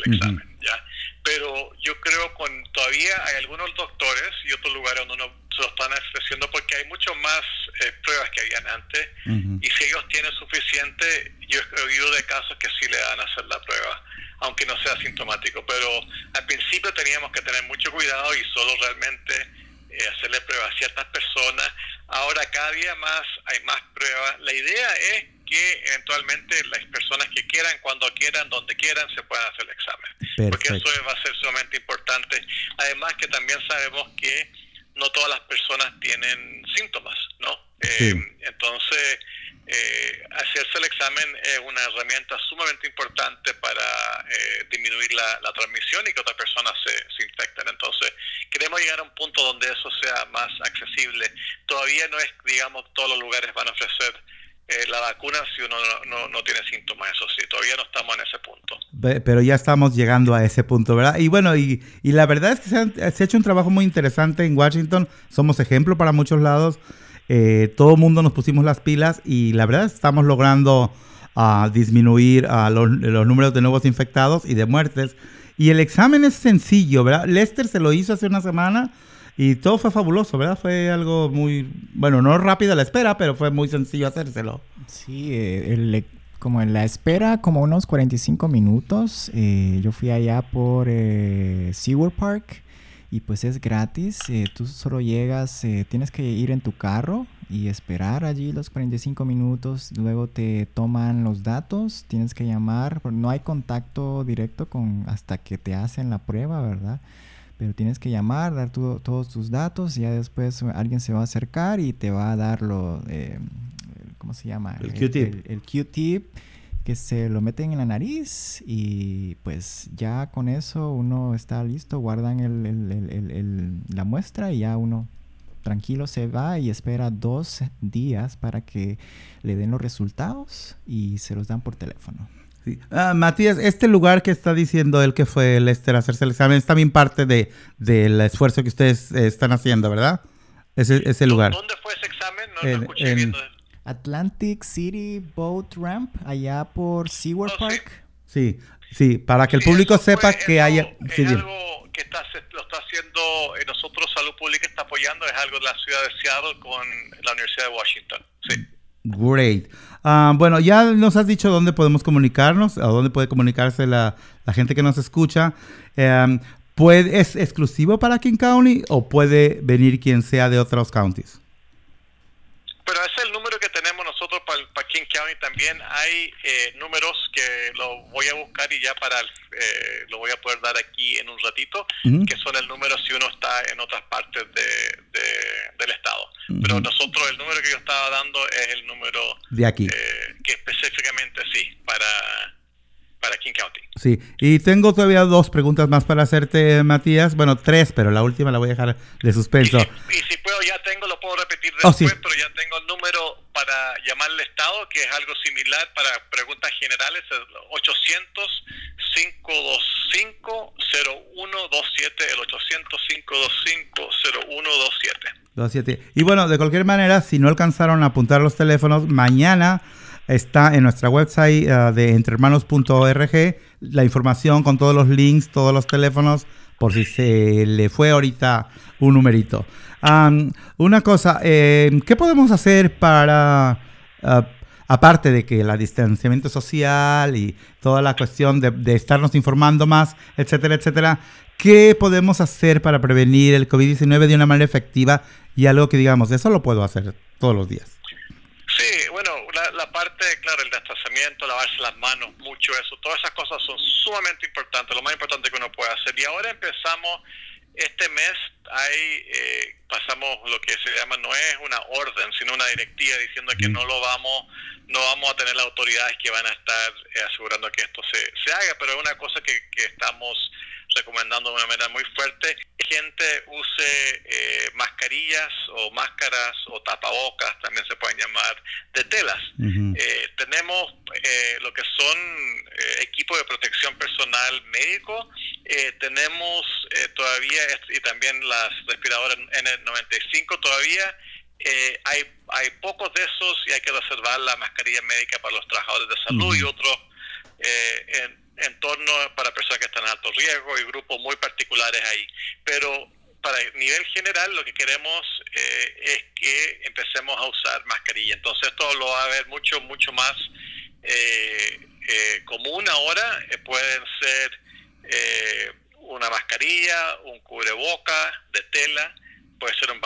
el, examen, ¿ya? Pero yo creo con todavía hay algunos doctores y otros lugares donde no se lo están ofreciendo porque hay mucho más eh, pruebas que habían antes. Y si ellos tienen suficiente, yo he oído de casos que sí le dan a hacer la prueba, aunque no sea sintomático, pero al principio teníamos que tener mucho cuidado y solo realmente eh, hacerle pruebas a ciertas personas. Ahora cada día más hay más pruebas. La idea es que eventualmente las personas que quieran, cuando quieran, donde quieran, se puedan hacer el examen. Porque eso va a ser sumamente importante. Además que también sabemos que no todas las personas tienen síntomas, ¿no? Eh, entonces, eh, hacerse el examen es una herramienta sumamente importante para eh, disminuir la, transmisión y que otras personas se, se, infecten. Entonces, queremos llegar a un punto donde eso sea más accesible. Todavía no es, digamos, todos los lugares van a ofrecer eh, la vacuna si uno no, no, tiene síntomas, eso sí, todavía no estamos en ese punto. Pero ya estamos llegando a ese punto, ¿verdad? Y bueno, y, y la verdad es que se, se ha hecho un trabajo muy interesante en Washington, somos ejemplo para muchos lados eh, todo el mundo nos pusimos las pilas y la verdad estamos logrando ah, disminuir uh, los, números de nuevos infectados y de muertes. Y el examen es sencillo, ¿verdad? Lester se lo hizo hace una semana y todo fue fabuloso, ¿verdad? Fue algo muy, bueno, no rápido la espera, pero fue muy sencillo hacérselo. Sí, eh, como en la espera, como unos 45 minutos. Eh, yo fui allá por eh, SeaWorld Park y pues es gratis. Eh, tú solo llegas, eh, tienes que ir en tu carro y esperar allí los 45 minutos. Luego te toman los datos, tienes que llamar. No hay contacto directo con hasta que te hacen la prueba, ¿verdad? Pero tienes que llamar, dar todos tus datos y ya después alguien se va a acercar y te va a dar lo, eh, ¿cómo se llama? El Q-tip. el Q-tip que se lo meten en la nariz y pues ya con eso uno está listo, guardan el, la muestra y ya uno tranquilo se va y espera dos días para que le den los resultados y se los dan por teléfono. Ah, Matías, este lugar que está diciendo él que fue el Esther a hacerse el examen es también parte de, del esfuerzo que ustedes eh, están haciendo, ¿verdad? Ese, ese lugar. ¿Dónde fue ese examen? No lo escuché bien. Atlantic City Boat Ramp, allá por SeaWorld Park. Sí, sí, para que el público sepa que haya... Es algo que está, lo está haciendo, eh, nosotros Salud Pública está apoyando, es algo de la ciudad de Seattle con la Universidad de Washington. Sí. Great. Ah, bueno, ya nos has dicho dónde podemos comunicarnos, a dónde puede comunicarse la, gente que nos escucha. Eh, ¿puede, ¿es exclusivo para King County o puede venir quien sea de otros counties? Pero es el número que tenemos nosotros para, King County. También hay eh, números que lo voy a buscar y ya para eh, lo voy a poder dar aquí en un ratito, que son el número si uno está en otras partes de, del estado. Pero nosotros el número que yo estaba dando es el número de aquí, eh, que específicamente sí para para King County. Sí, y tengo todavía dos preguntas más para hacerte, Matías. Bueno, tres, pero la última la voy a dejar de suspenso. Y si, puedo, ya tengo, lo puedo repetir oh, después, pero ya tengo el número para llamar al Estado, que es algo similar para preguntas generales, 800-525-0127, el 800-525-0127. Y bueno, de cualquier manera, si no alcanzaron a apuntar los teléfonos, mañana está en nuestra website uh, de entrehermanos.org la información con todos los links, todos los teléfonos, por si se le fue ahorita un numerito. una cosa, eh, ¿qué podemos hacer para, uh, aparte de que el distanciamiento social y toda la cuestión de, de estarnos informando más, etcétera, etcétera, ¿qué podemos hacer para prevenir el COVID-19 de una manera efectiva y algo que digamos, eso lo puedo hacer todos los días? Sí, bueno, la, parte, claro, el desplazamiento, lavarse las manos, mucho eso, todas esas cosas son sumamente importantes, lo más importante que uno puede hacer. Y ahora empezamos, este mes, hay, eh, pasamos lo que se llama, no es una orden, sino una directiva diciendo que no lo vamos, no vamos a tener las autoridades que van a estar eh, asegurando que esto se, se haga, pero es una cosa que, que estamos recomendando de una manera muy fuerte gente use eh, mascarillas o máscaras o tapabocas, también se pueden llamar, de telas. Eh, tenemos eh, lo que son equipos de protección personal médico, tenemos todavía, y también las respiradoras N95 todavía, hay, hay pocos de esos y hay que reservar la mascarilla médica para los trabajadores de salud y otros en, entorno para personas que están en alto riesgo y grupos muy particulares ahí. Pero para el nivel general lo que queremos eh, es que empecemos a usar mascarilla. Entonces esto lo va a ver mucho, mucho más eh, eh, común ahora. pueden ser una mascarilla, un cubreboca de tela, puede ser un,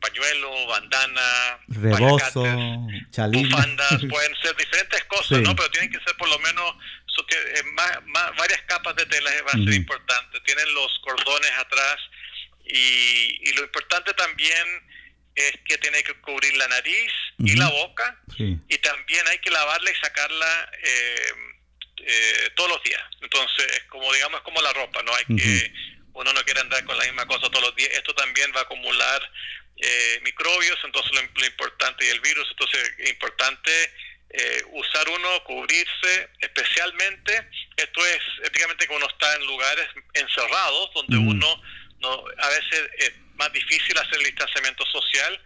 pañuelo, bandana, rebozo, bufandas, pueden ser diferentes cosas, ¿no? Pero tienen que ser por lo menos eh, varias capas de tela va a ser importante. Tienen los cordones atrás y, lo importante también es que tiene que cubrir la nariz y la boca y también hay que lavarla y sacarla eh, eh, todos los días. Entonces, como digamos, como la ropa, no hay que uno no quiere andar con la misma cosa todos los días. Esto también va a acumular eh, microbios, entonces lo, importante y el virus, entonces es importante eh, usar uno, cubrirse, especialmente, esto es éticamente cuando uno está en lugares encerrados, donde uno no, a veces es más difícil hacer el distanciamiento social,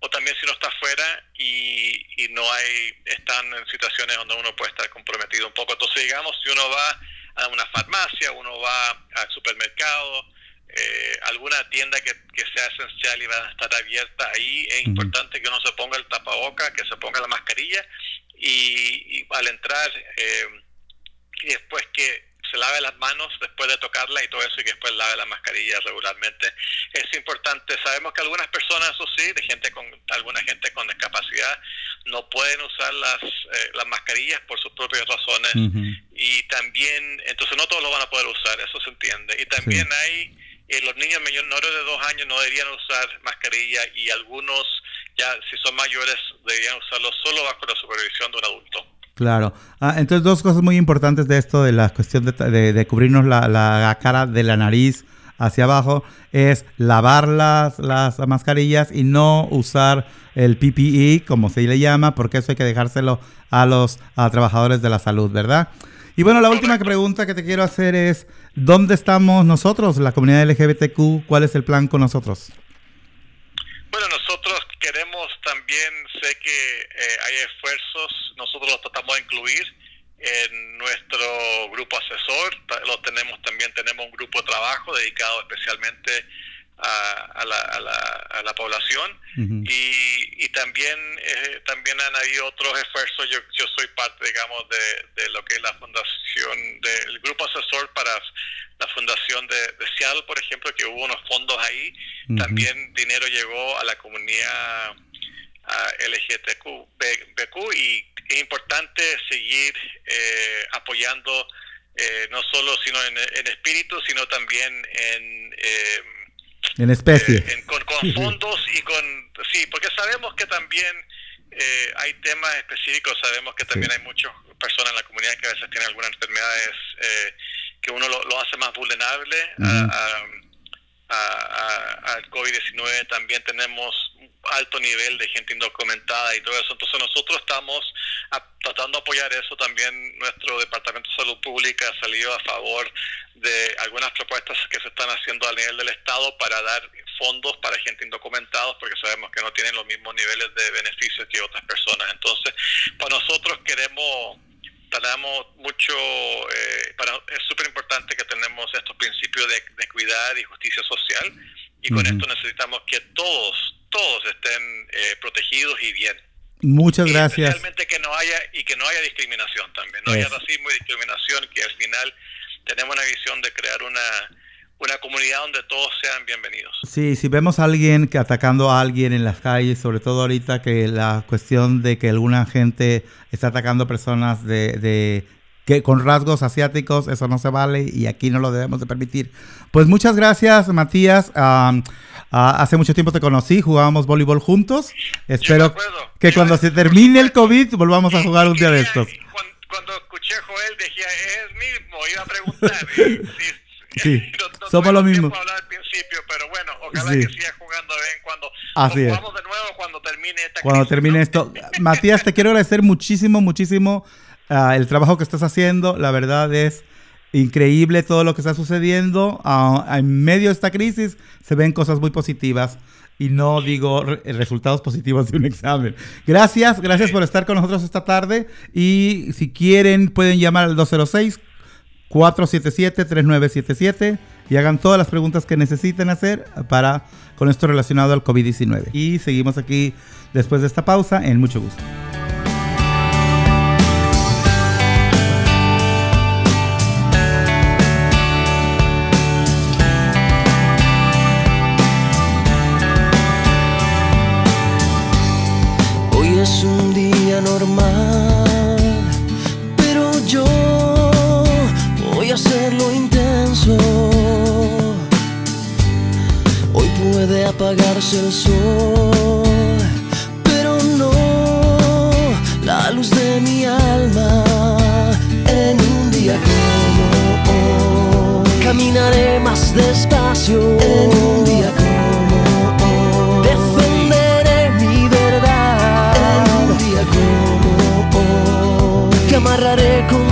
o también si uno está afuera y, y no hay, están en situaciones donde uno puede estar comprometido un poco. Entonces, digamos, si uno va a una farmacia, uno va al supermercado, eh, alguna tienda que, sea esencial y va a estar abierta ahí, es importante que uno se ponga el tapaboca, que se ponga la mascarilla y, al entrar eh, y después que se lave las manos después de tocarla y todo eso y que después lave la mascarilla regularmente. Es importante, sabemos que algunas personas, eso sí, de gente con alguna gente con discapacidad no pueden usar las, eh, las mascarillas por sus propias razones y también, entonces no todos lo van a poder usar, eso se entiende. Y también hay, eh, los niños menores de dos años no deberían usar mascarilla y algunos ya si son mayores deberían usarlo solo bajo la supervisión de un adulto. Claro. Ah, entonces, dos cosas muy importantes de esto, de la cuestión de, de, cubrirnos la, la, cara de la nariz hacia abajo, es lavar las, las mascarillas y no usar el PPE, como se le llama, porque eso hay que dejárselo a los a trabajadores de la salud, ¿verdad? Y bueno, la última pregunta que te quiero hacer es, ¿dónde estamos nosotros, la comunidad LGBTQ? ¿Cuál es el plan con nosotros? Bueno, nosotros queremos también, sé que eh, hay esfuerzos, nosotros los tratamos de incluir en nuestro grupo asesor, lo tenemos también, tenemos un grupo de trabajo dedicado especialmente a, la, a, la, población. Y, y, también eh, también han habido otros esfuerzos. Yo, yo soy parte digamos de, de lo que es la fundación del grupo asesor para la fundación de, de, Seattle por ejemplo que hubo unos fondos ahí. También dinero llegó a la comunidad LGTQ y es importante seguir eh, apoyando eh, no solo sino en, espíritu sino también en eh, en especie. Eh, con, fondos y con... Sí, porque sabemos que también eh, hay temas específicos, sabemos que también hay muchas personas en la comunidad que a veces tienen algunas enfermedades eh, que uno lo, hace más vulnerable al COVID-19. También tenemos alto nivel de gente indocumentada y todo eso. Entonces nosotros estamos tratando de apoyar eso. También nuestro Departamento de Salud Pública ha salido a favor de algunas propuestas que se están haciendo a nivel del Estado para dar fondos para gente indocumentada, porque sabemos que no tienen los mismos niveles de beneficios que otras personas. Entonces, para nosotros queremos tenemos mucho, eh, para, es súper importante que tenemos estos principios de, equidad y justicia social y con esto necesitamos que todos, todos estén eh, protegidos y bien. Muchas gracias. Especialmente que no haya y que no haya discriminación también, no haya racismo y discriminación, que al final tenemos una visión de crear una, una comunidad donde todos sean bienvenidos. Sí, si vemos a alguien que atacando a alguien en las calles, sobre todo ahorita que la cuestión de que alguna gente está atacando personas de, de que con rasgos asiáticos, eso no se vale y aquí no lo debemos de permitir. Pues muchas gracias, Matías. Ah, hace mucho tiempo te conocí, jugábamos voleibol juntos. Espero que cuando se termine el COVID volvamos a jugar un día de estos. Cuando, escuché a Joel, decía, es mismo, iba a preguntar. sí, somos lo mismo. Principio, pero bueno, ojalá que siga jugando de vez en cuando. Así Jugamos de nuevo cuando termine esta Cuando termine esto. Matías, te quiero agradecer muchísimo, muchísimo uh, el trabajo que estás haciendo. La verdad es increíble todo lo que está sucediendo. Uh, en medio de esta crisis se ven cosas muy positivas y no digo resultados positivos de un examen. Gracias, gracias por estar con nosotros esta tarde y si quieren pueden llamar al 206 477 3977 y hagan todas las preguntas que necesiten hacer para con esto relacionado al COVID-19. Y seguimos aquí después de esta pausa en mucho gusto. El sol, pero no la luz de mi alma en un día como hoy. Caminaré más despacio en un día como hoy. Defenderé mi verdad en un día como hoy. Te amarraré con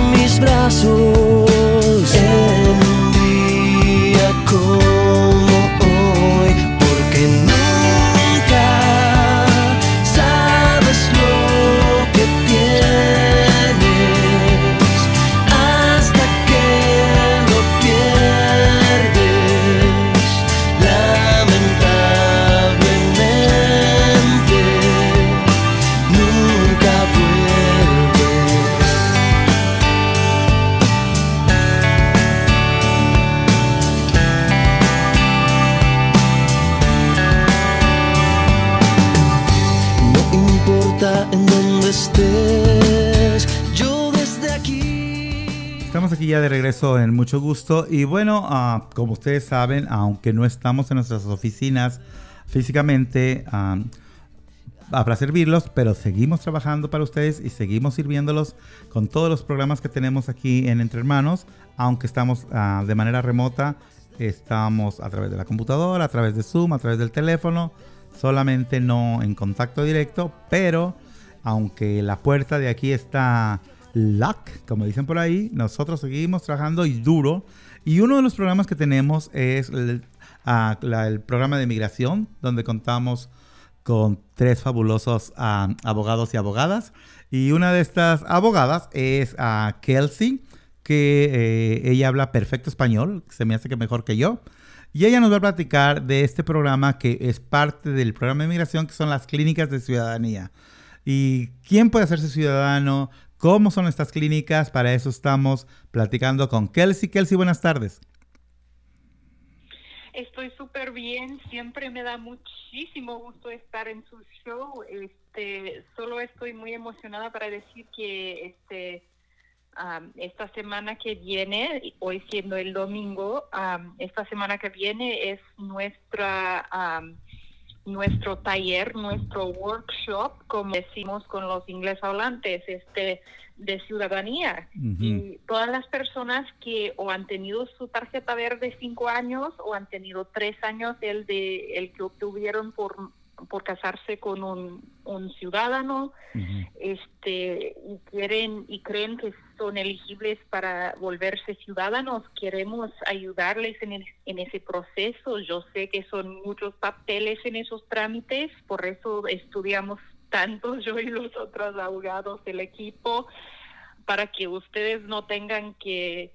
regreso en mucho gusto. Y bueno, ah, como ustedes saben, aunque no estamos en nuestras oficinas físicamente para servirlos, pero seguimos trabajando para ustedes y seguimos sirviéndolos con todos los programas que tenemos aquí en Entre Hermanos, aunque estamos ah, de manera remota, estamos a través de la computadora, a través de Zoom, a través del teléfono, solamente no en contacto directo, pero aunque la puerta de aquí está luck, como dicen por ahí. Nosotros seguimos trabajando y duro. Y uno de los programas que tenemos es el, ah, programa de migración, donde contamos con tres fabulosos ah, abogados y abogadas. Y una de estas abogadas es ah, Kelsey, que eh, ella habla perfecto español, se me hace que mejor que yo. y ella nos va a platicar de este programa que es parte del programa de migración, que son las clínicas de ciudadanía. ¿Y quién puede hacerse ciudadano? ¿Cómo son estas clínicas? Para eso estamos platicando con Kelsey. Kelsey, buenas tardes. Estoy súper bien, siempre me da muchísimo gusto estar en su show. Este, solo estoy muy emocionada para decir que este am, esta semana que viene, hoy siendo el domingo, am, esta semana que viene es nuestra am, nuestro taller, nuestro workshop, como decimos con los ingleses hablantes, este de ciudadanía. Y todas las personas que o han tenido su tarjeta verde cinco años o han tenido tres años el de el que obtuvieron por por casarse con un, un ciudadano este y quieren y creen que son elegibles para volverse ciudadanos. Queremos ayudarles en, el- en ese proceso. Yo sé que son muchos papeles en esos trámites por eso estudiamos tanto yo y los otros abogados del equipo para que ustedes no tengan que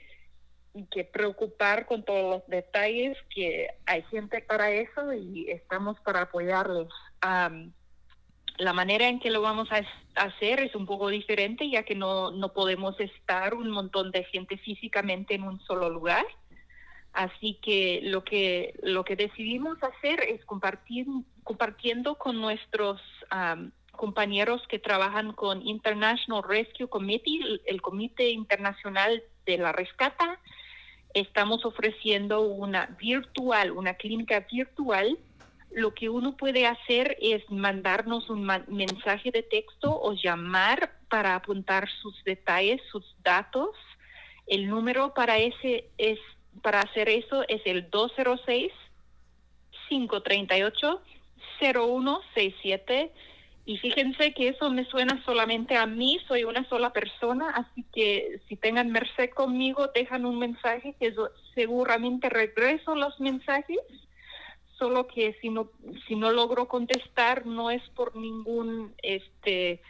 que preocupar con todos los detalles, que hay gente para eso y estamos para apoyarlos. Am, la manera en que lo vamos a hacer es un poco diferente, ya que no, no podemos estar un montón de gente físicamente en un solo lugar. Así que lo que lo que decidimos hacer es compartir compartiendo con nuestros am, compañeros que trabajan con International Rescue Committee, el Comité Internacional de la Rescata, estamos ofreciendo una virtual, una clínica virtual. Lo que uno puede hacer es mandarnos un mensaje de texto o llamar para apuntar sus detalles, sus datos. El número para ese es para hacer eso es el 206 538 0167 y fíjense que eso me suena solamente a mí, soy una sola persona, así que si tengan merced conmigo, dejan un mensaje que yo seguramente regreso los mensajes, solo que si no si no logro contestar no es por ningún este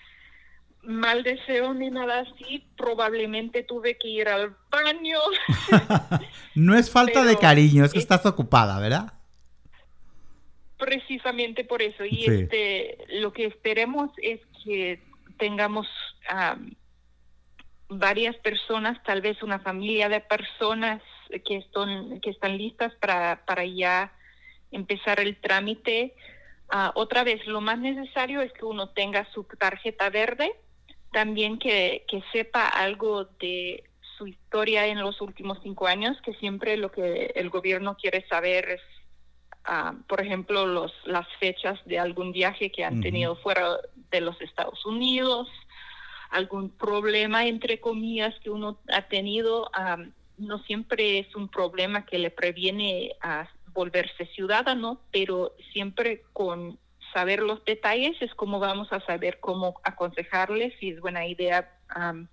mal deseo ni nada así, probablemente tuve que ir al baño. No es falta de cariño, es que es- estás ocupada, ¿verdad? Precisamente por eso y Sí. este lo que esperemos es que tengamos am, varias personas tal vez una familia de personas que están que están listas para para ya empezar el trámite Ah, otra vez lo más necesario es que uno tenga su tarjeta verde también que, que sepa algo de su historia en los últimos cinco años que siempre lo que el gobierno quiere saber es ah, por ejemplo, los, las fechas de algún viaje que han tenido fuera de los Estados Unidos, algún problema, entre comillas, que uno ha tenido. ah, no siempre es un problema que le previene a volverse ciudadano, pero siempre con saber los detalles es como vamos a saber cómo aconsejarles si es buena idea am,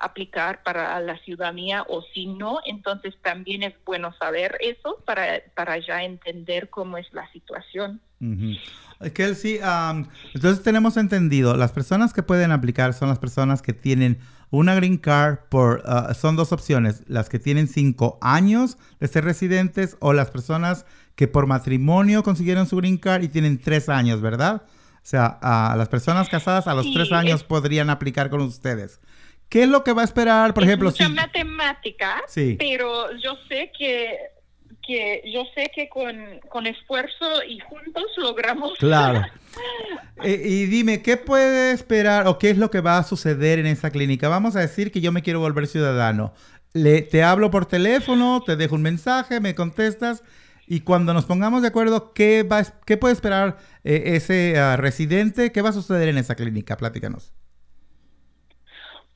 aplicar para la ciudadanía o si no, entonces también es bueno saber eso para, para ya entender cómo es la situación. Ujú. Eh, Kelsey, am, entonces tenemos entendido, las personas que pueden aplicar son las personas que tienen una green card por, ah, son dos opciones, las que tienen cinco años de ser residentes o las personas que por matrimonio consiguieron su green card y tienen tres años, ¿verdad? O sea, a las personas casadas a los Sí, tres años es- podrían aplicar con ustedes. ¿Qué es lo que va a esperar, por es ejemplo, mucha si... matemática, Sí. pero yo sé que que yo sé que con, con esfuerzo y juntos logramos Claro. Eh, y dime, ¿qué puede esperar o qué es lo que va a suceder en esa clínica? Vamos a decir que yo me quiero volver ciudadano. Le, te hablo por teléfono, te dejo un mensaje, me contestas y cuando nos pongamos de acuerdo, ¿qué, va, qué puede esperar eh, ese ah, residente? ¿Qué va a suceder en esa clínica? Platícanos.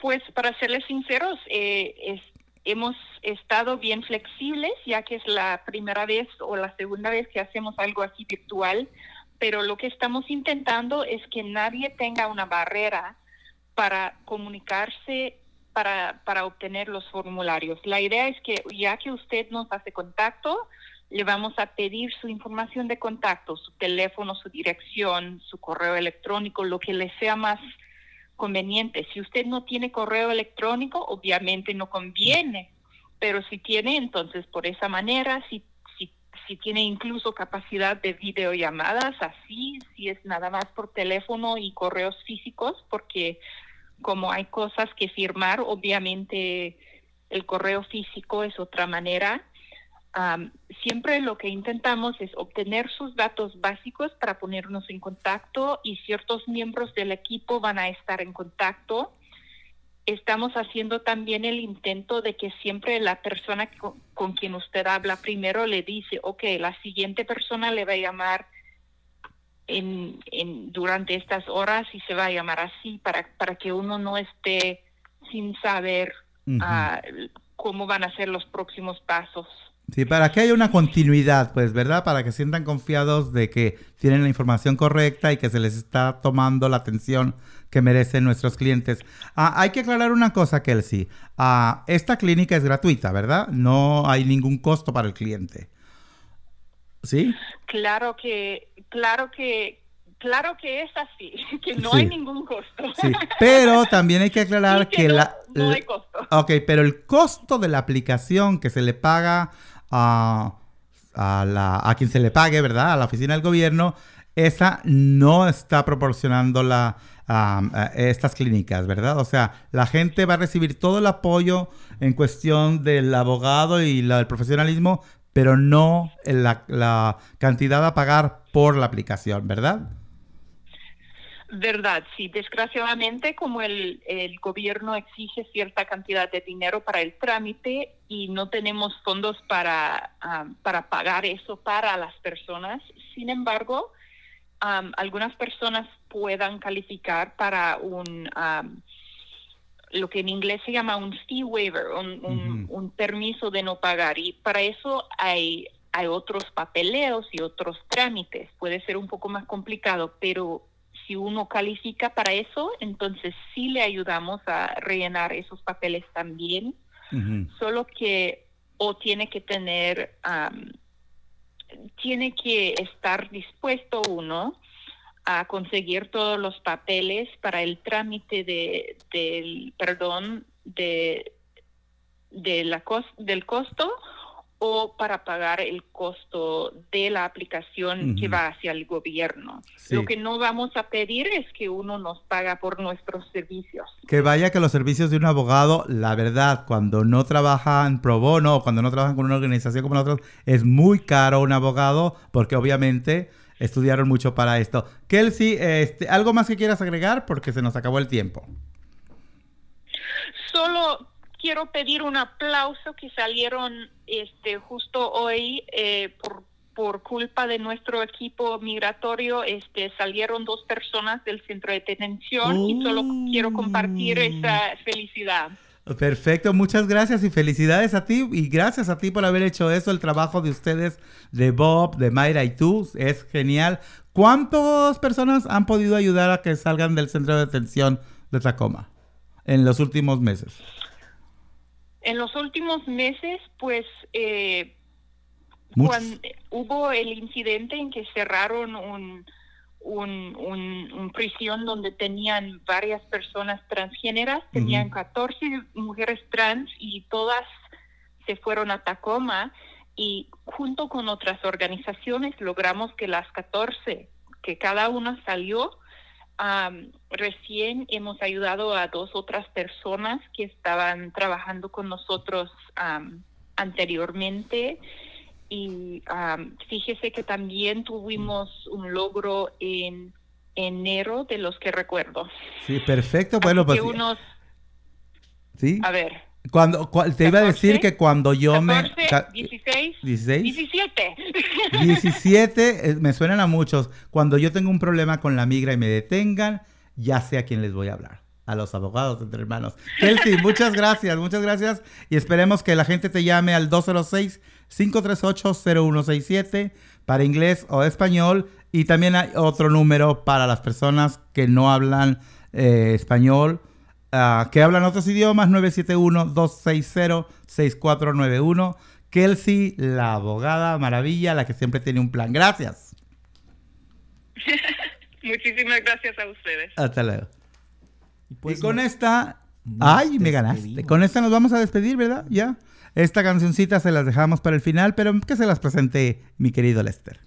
Pues para serles sinceros, eh, es- hemos estado bien flexibles, ya que es la primera vez o la segunda vez que hacemos algo así virtual, pero lo que estamos intentando es que nadie tenga una barrera para comunicarse, para, para obtener los formularios. La idea es que ya que usted nos hace contacto, le vamos a pedir su información de contacto, su teléfono, su dirección, su correo electrónico, lo que le sea más conveniente. Si usted no tiene correo electrónico, obviamente no conviene, pero si tiene, entonces por esa manera, si, si si tiene incluso capacidad de videollamadas, así, si es nada más por teléfono y correos físicos, porque como hay cosas que firmar, obviamente el correo físico es otra manera. Am, siempre lo que intentamos es obtener sus datos básicos para ponernos en contacto y ciertos miembros del equipo van a estar en contacto. Estamos haciendo también el intento de que siempre la persona con, con quien usted habla primero le dice, ok, la siguiente persona le va a llamar en, en, durante estas horas y se va a llamar así para, para que uno no esté sin saber ah, cómo van a ser los próximos pasos. Sí, para que haya una continuidad, pues, ¿verdad? Para que sientan confiados de que tienen la información correcta y que se les está tomando la atención que merecen nuestros clientes. Ah, hay que aclarar una cosa, Kelsey. Ah, esta clínica es gratuita, ¿verdad? No hay ningún costo para el cliente. ¿Sí? Claro que, claro que, claro que es así, que no Sí. hay ningún costo. Sí. Pero también hay que aclarar que que no- la... no hay costo. Ok, pero el costo de la aplicación que se le paga a, a, la, a quien se le pague, ¿verdad? A la oficina del gobierno, esa no está proporcionando la, estas clínicas, ¿verdad? O sea, la gente va a recibir todo el apoyo en cuestión del abogado y la- el profesionalismo, pero no la, la cantidad a pagar por la aplicación, ¿verdad? Verdad, sí. Desgraciadamente, como el, el gobierno exige cierta cantidad de dinero para el trámite y no tenemos fondos para, am, para pagar eso para las personas, sin embargo, am, algunas personas puedan calificar para un, am, lo que en inglés se llama un fee waiver, un, un permiso de no pagar. Y para eso hay, hay otros papeleos y otros trámites. Puede ser un poco más complicado, pero si uno califica para eso, entonces sí le ayudamos a rellenar esos papeles también, solo que o tiene que tener, am, tiene que estar dispuesto uno a conseguir todos los papeles para el trámite de, del perdón de, de la cos- del costo o para pagar el costo de la aplicación que va hacia el gobierno. Sí. Lo que no vamos a pedir es que uno nos paga por nuestros servicios. Que vaya que los servicios de un abogado, la verdad, cuando no trabajan pro bono o cuando no trabajan con una organización como nosotros, es muy caro un abogado porque obviamente estudiaron mucho para esto. Kelsey, este, ¿algo más que quieras agregar? Porque se nos acabó el tiempo. Solo quiero pedir un aplauso que salieron este justo hoy eh, por por culpa de nuestro equipo migratorio este salieron dos personas del centro de detención y solo quiero compartir esa felicidad. Perfecto, muchas gracias y felicidades a ti y gracias a ti por haber hecho eso, el trabajo de ustedes, de Bob, de Mayra y tú, es genial. ¿Cuántas personas han podido ayudar a que salgan del centro de detención de Tacoma en los últimos meses? En los últimos meses, pues, eh, cuando hubo el incidente en que cerraron un, un, un- un prisión donde tenían varias personas transgéneras, tenían 14 mujeres trans y todas se fueron a Tacoma y junto con otras organizaciones logramos que las 14, que cada una salió, Am, recién hemos ayudado a dos otras personas que estaban trabajando con nosotros anteriormente y am, fíjese que también tuvimos un logro en enero de los que recuerdo. Sí, perfecto. Bueno, pues unos, sí. a ver, Cuando, cua- te iba a decir 14, que cuando yo me... 14, ca- 16, 16. 17. 17, eh, me suenan a muchos. Cuando yo tengo un problema con la migra y me detengan, ya sé a quién les voy a hablar. A los abogados entre hermanos. Kelsey, muchas gracias, muchas gracias. Y esperemos que la gente te llame al 206-538-0167 para inglés o español. Y también hay otro número para las personas que no hablan eh, español, ah, que hablan otros idiomas, 971-260-6491. Kelsey, la abogada maravilla, la que siempre tiene un plan. Gracias. Muchísimas gracias a ustedes. Hasta luego. Y pues y con no- esta... Ay, me ganaste. despedimos. Con esta nos vamos a despedir, ¿verdad? Ya. Esta cancioncita se las dejamos para el final, pero que se las presente mi querido Lester.